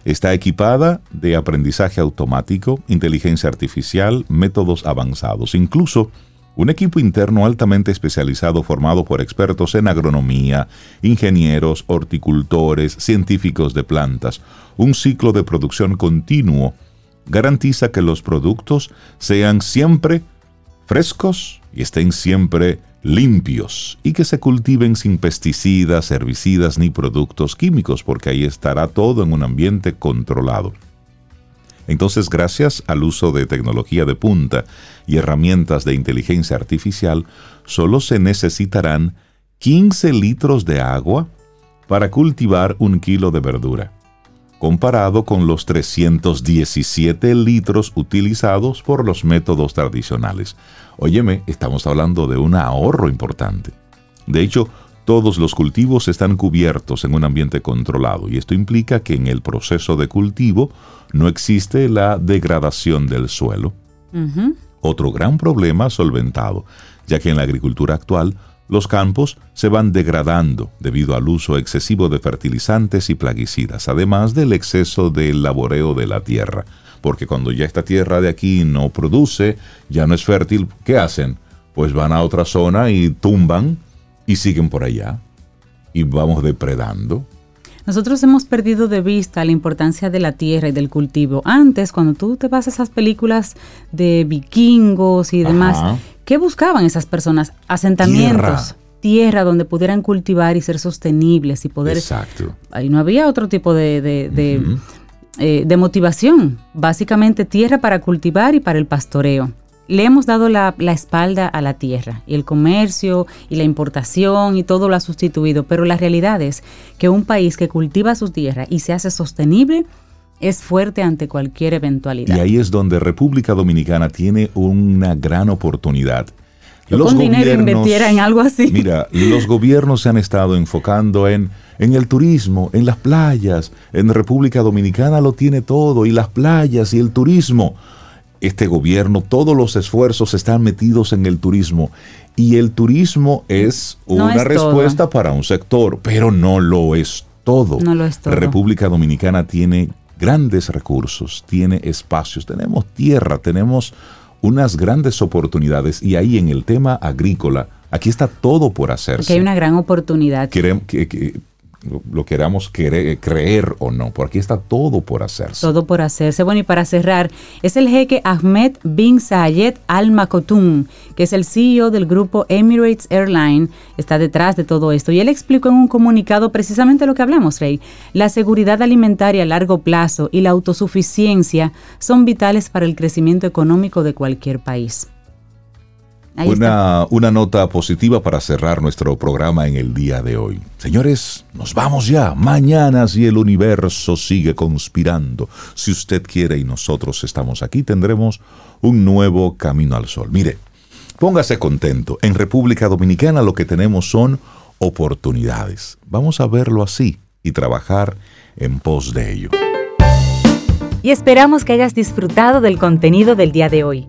Está equipada de aprendizaje automático, inteligencia artificial, métodos avanzados. Incluso un equipo interno altamente especializado formado por expertos en agronomía, ingenieros, horticultores, científicos de plantas, un ciclo de producción continuo, garantiza que los productos sean siempre frescos y estén siempre limpios y que se cultiven sin pesticidas, herbicidas ni productos químicos, porque ahí estará todo en un ambiente controlado. Entonces, gracias al uso de tecnología de punta y herramientas de inteligencia artificial, solo se necesitarán 15 litros de agua para cultivar un kilo de verdura, comparado con los 317 litros utilizados por los métodos tradicionales. Óyeme, estamos hablando de un ahorro importante. De hecho, todos los cultivos están cubiertos en un ambiente controlado y esto implica que en el proceso de cultivo no existe la degradación del suelo. Otro gran problema solventado, ya que en la agricultura actual los campos se van degradando debido al uso excesivo de fertilizantes y plaguicidas, además del exceso del laboreo de la tierra. Porque cuando ya esta tierra de aquí no produce, ya no es fértil, ¿qué hacen? Pues van a otra zona y tumban y siguen por allá y vamos depredando. Nosotros hemos perdido de vista la importancia de la tierra y del cultivo. Antes, cuando tú te vas a esas películas de vikingos y demás, ¿qué buscaban esas personas? Asentamientos. Tierra. donde pudieran cultivar y ser sostenibles y poder... Exacto. Ahí no había otro tipo de, de, eh, de motivación. Básicamente tierra para cultivar y para el pastoreo le hemos dado la, espalda a la tierra y el comercio y la importación y todo lo ha sustituido, pero la realidad es que un país que cultiva su tierra y se hace sostenible es fuerte ante cualquier eventualidad. Y ahí es donde República Dominicana tiene una gran oportunidad. los con dinero invirtiera en algo así. Mira, los gobiernos se han estado enfocando en, en el turismo, en las playas. En República Dominicana lo tiene todo, y las playas y el turismo este gobierno, todos los esfuerzos están metidos en el turismo. Y el turismo es una respuesta para un sector, pero no lo es todo. No lo es todo. La República Dominicana tiene grandes recursos, tiene espacios, tenemos tierra, tenemos unas grandes oportunidades y ahí en el tema agrícola, aquí está todo por hacerse. Aquí hay una gran oportunidad. Queremos, que, lo queramos creer o no, porque aquí está todo por hacerse. Todo por hacerse. Bueno, y para cerrar, es el jeque Ahmed bin Zayed Al Maktoum, que es el CEO del grupo Emirates Airline, está detrás de todo esto. Y él explicó en un comunicado precisamente lo que hablamos, Rey. La seguridad alimentaria a largo plazo y la autosuficiencia son vitales para el crecimiento económico de cualquier país. Una, una, nota positiva para cerrar nuestro programa en el día de hoy. Señores, nos vamos ya. Mañana si el universo sigue conspirando, si usted quiere y nosotros estamos aquí, tendremos un nuevo camino al sol. Mire, póngase contento. En República Dominicana lo que tenemos son oportunidades. Vamos a verlo así y trabajar en pos de ello. Y esperamos que hayas disfrutado del contenido del día de hoy.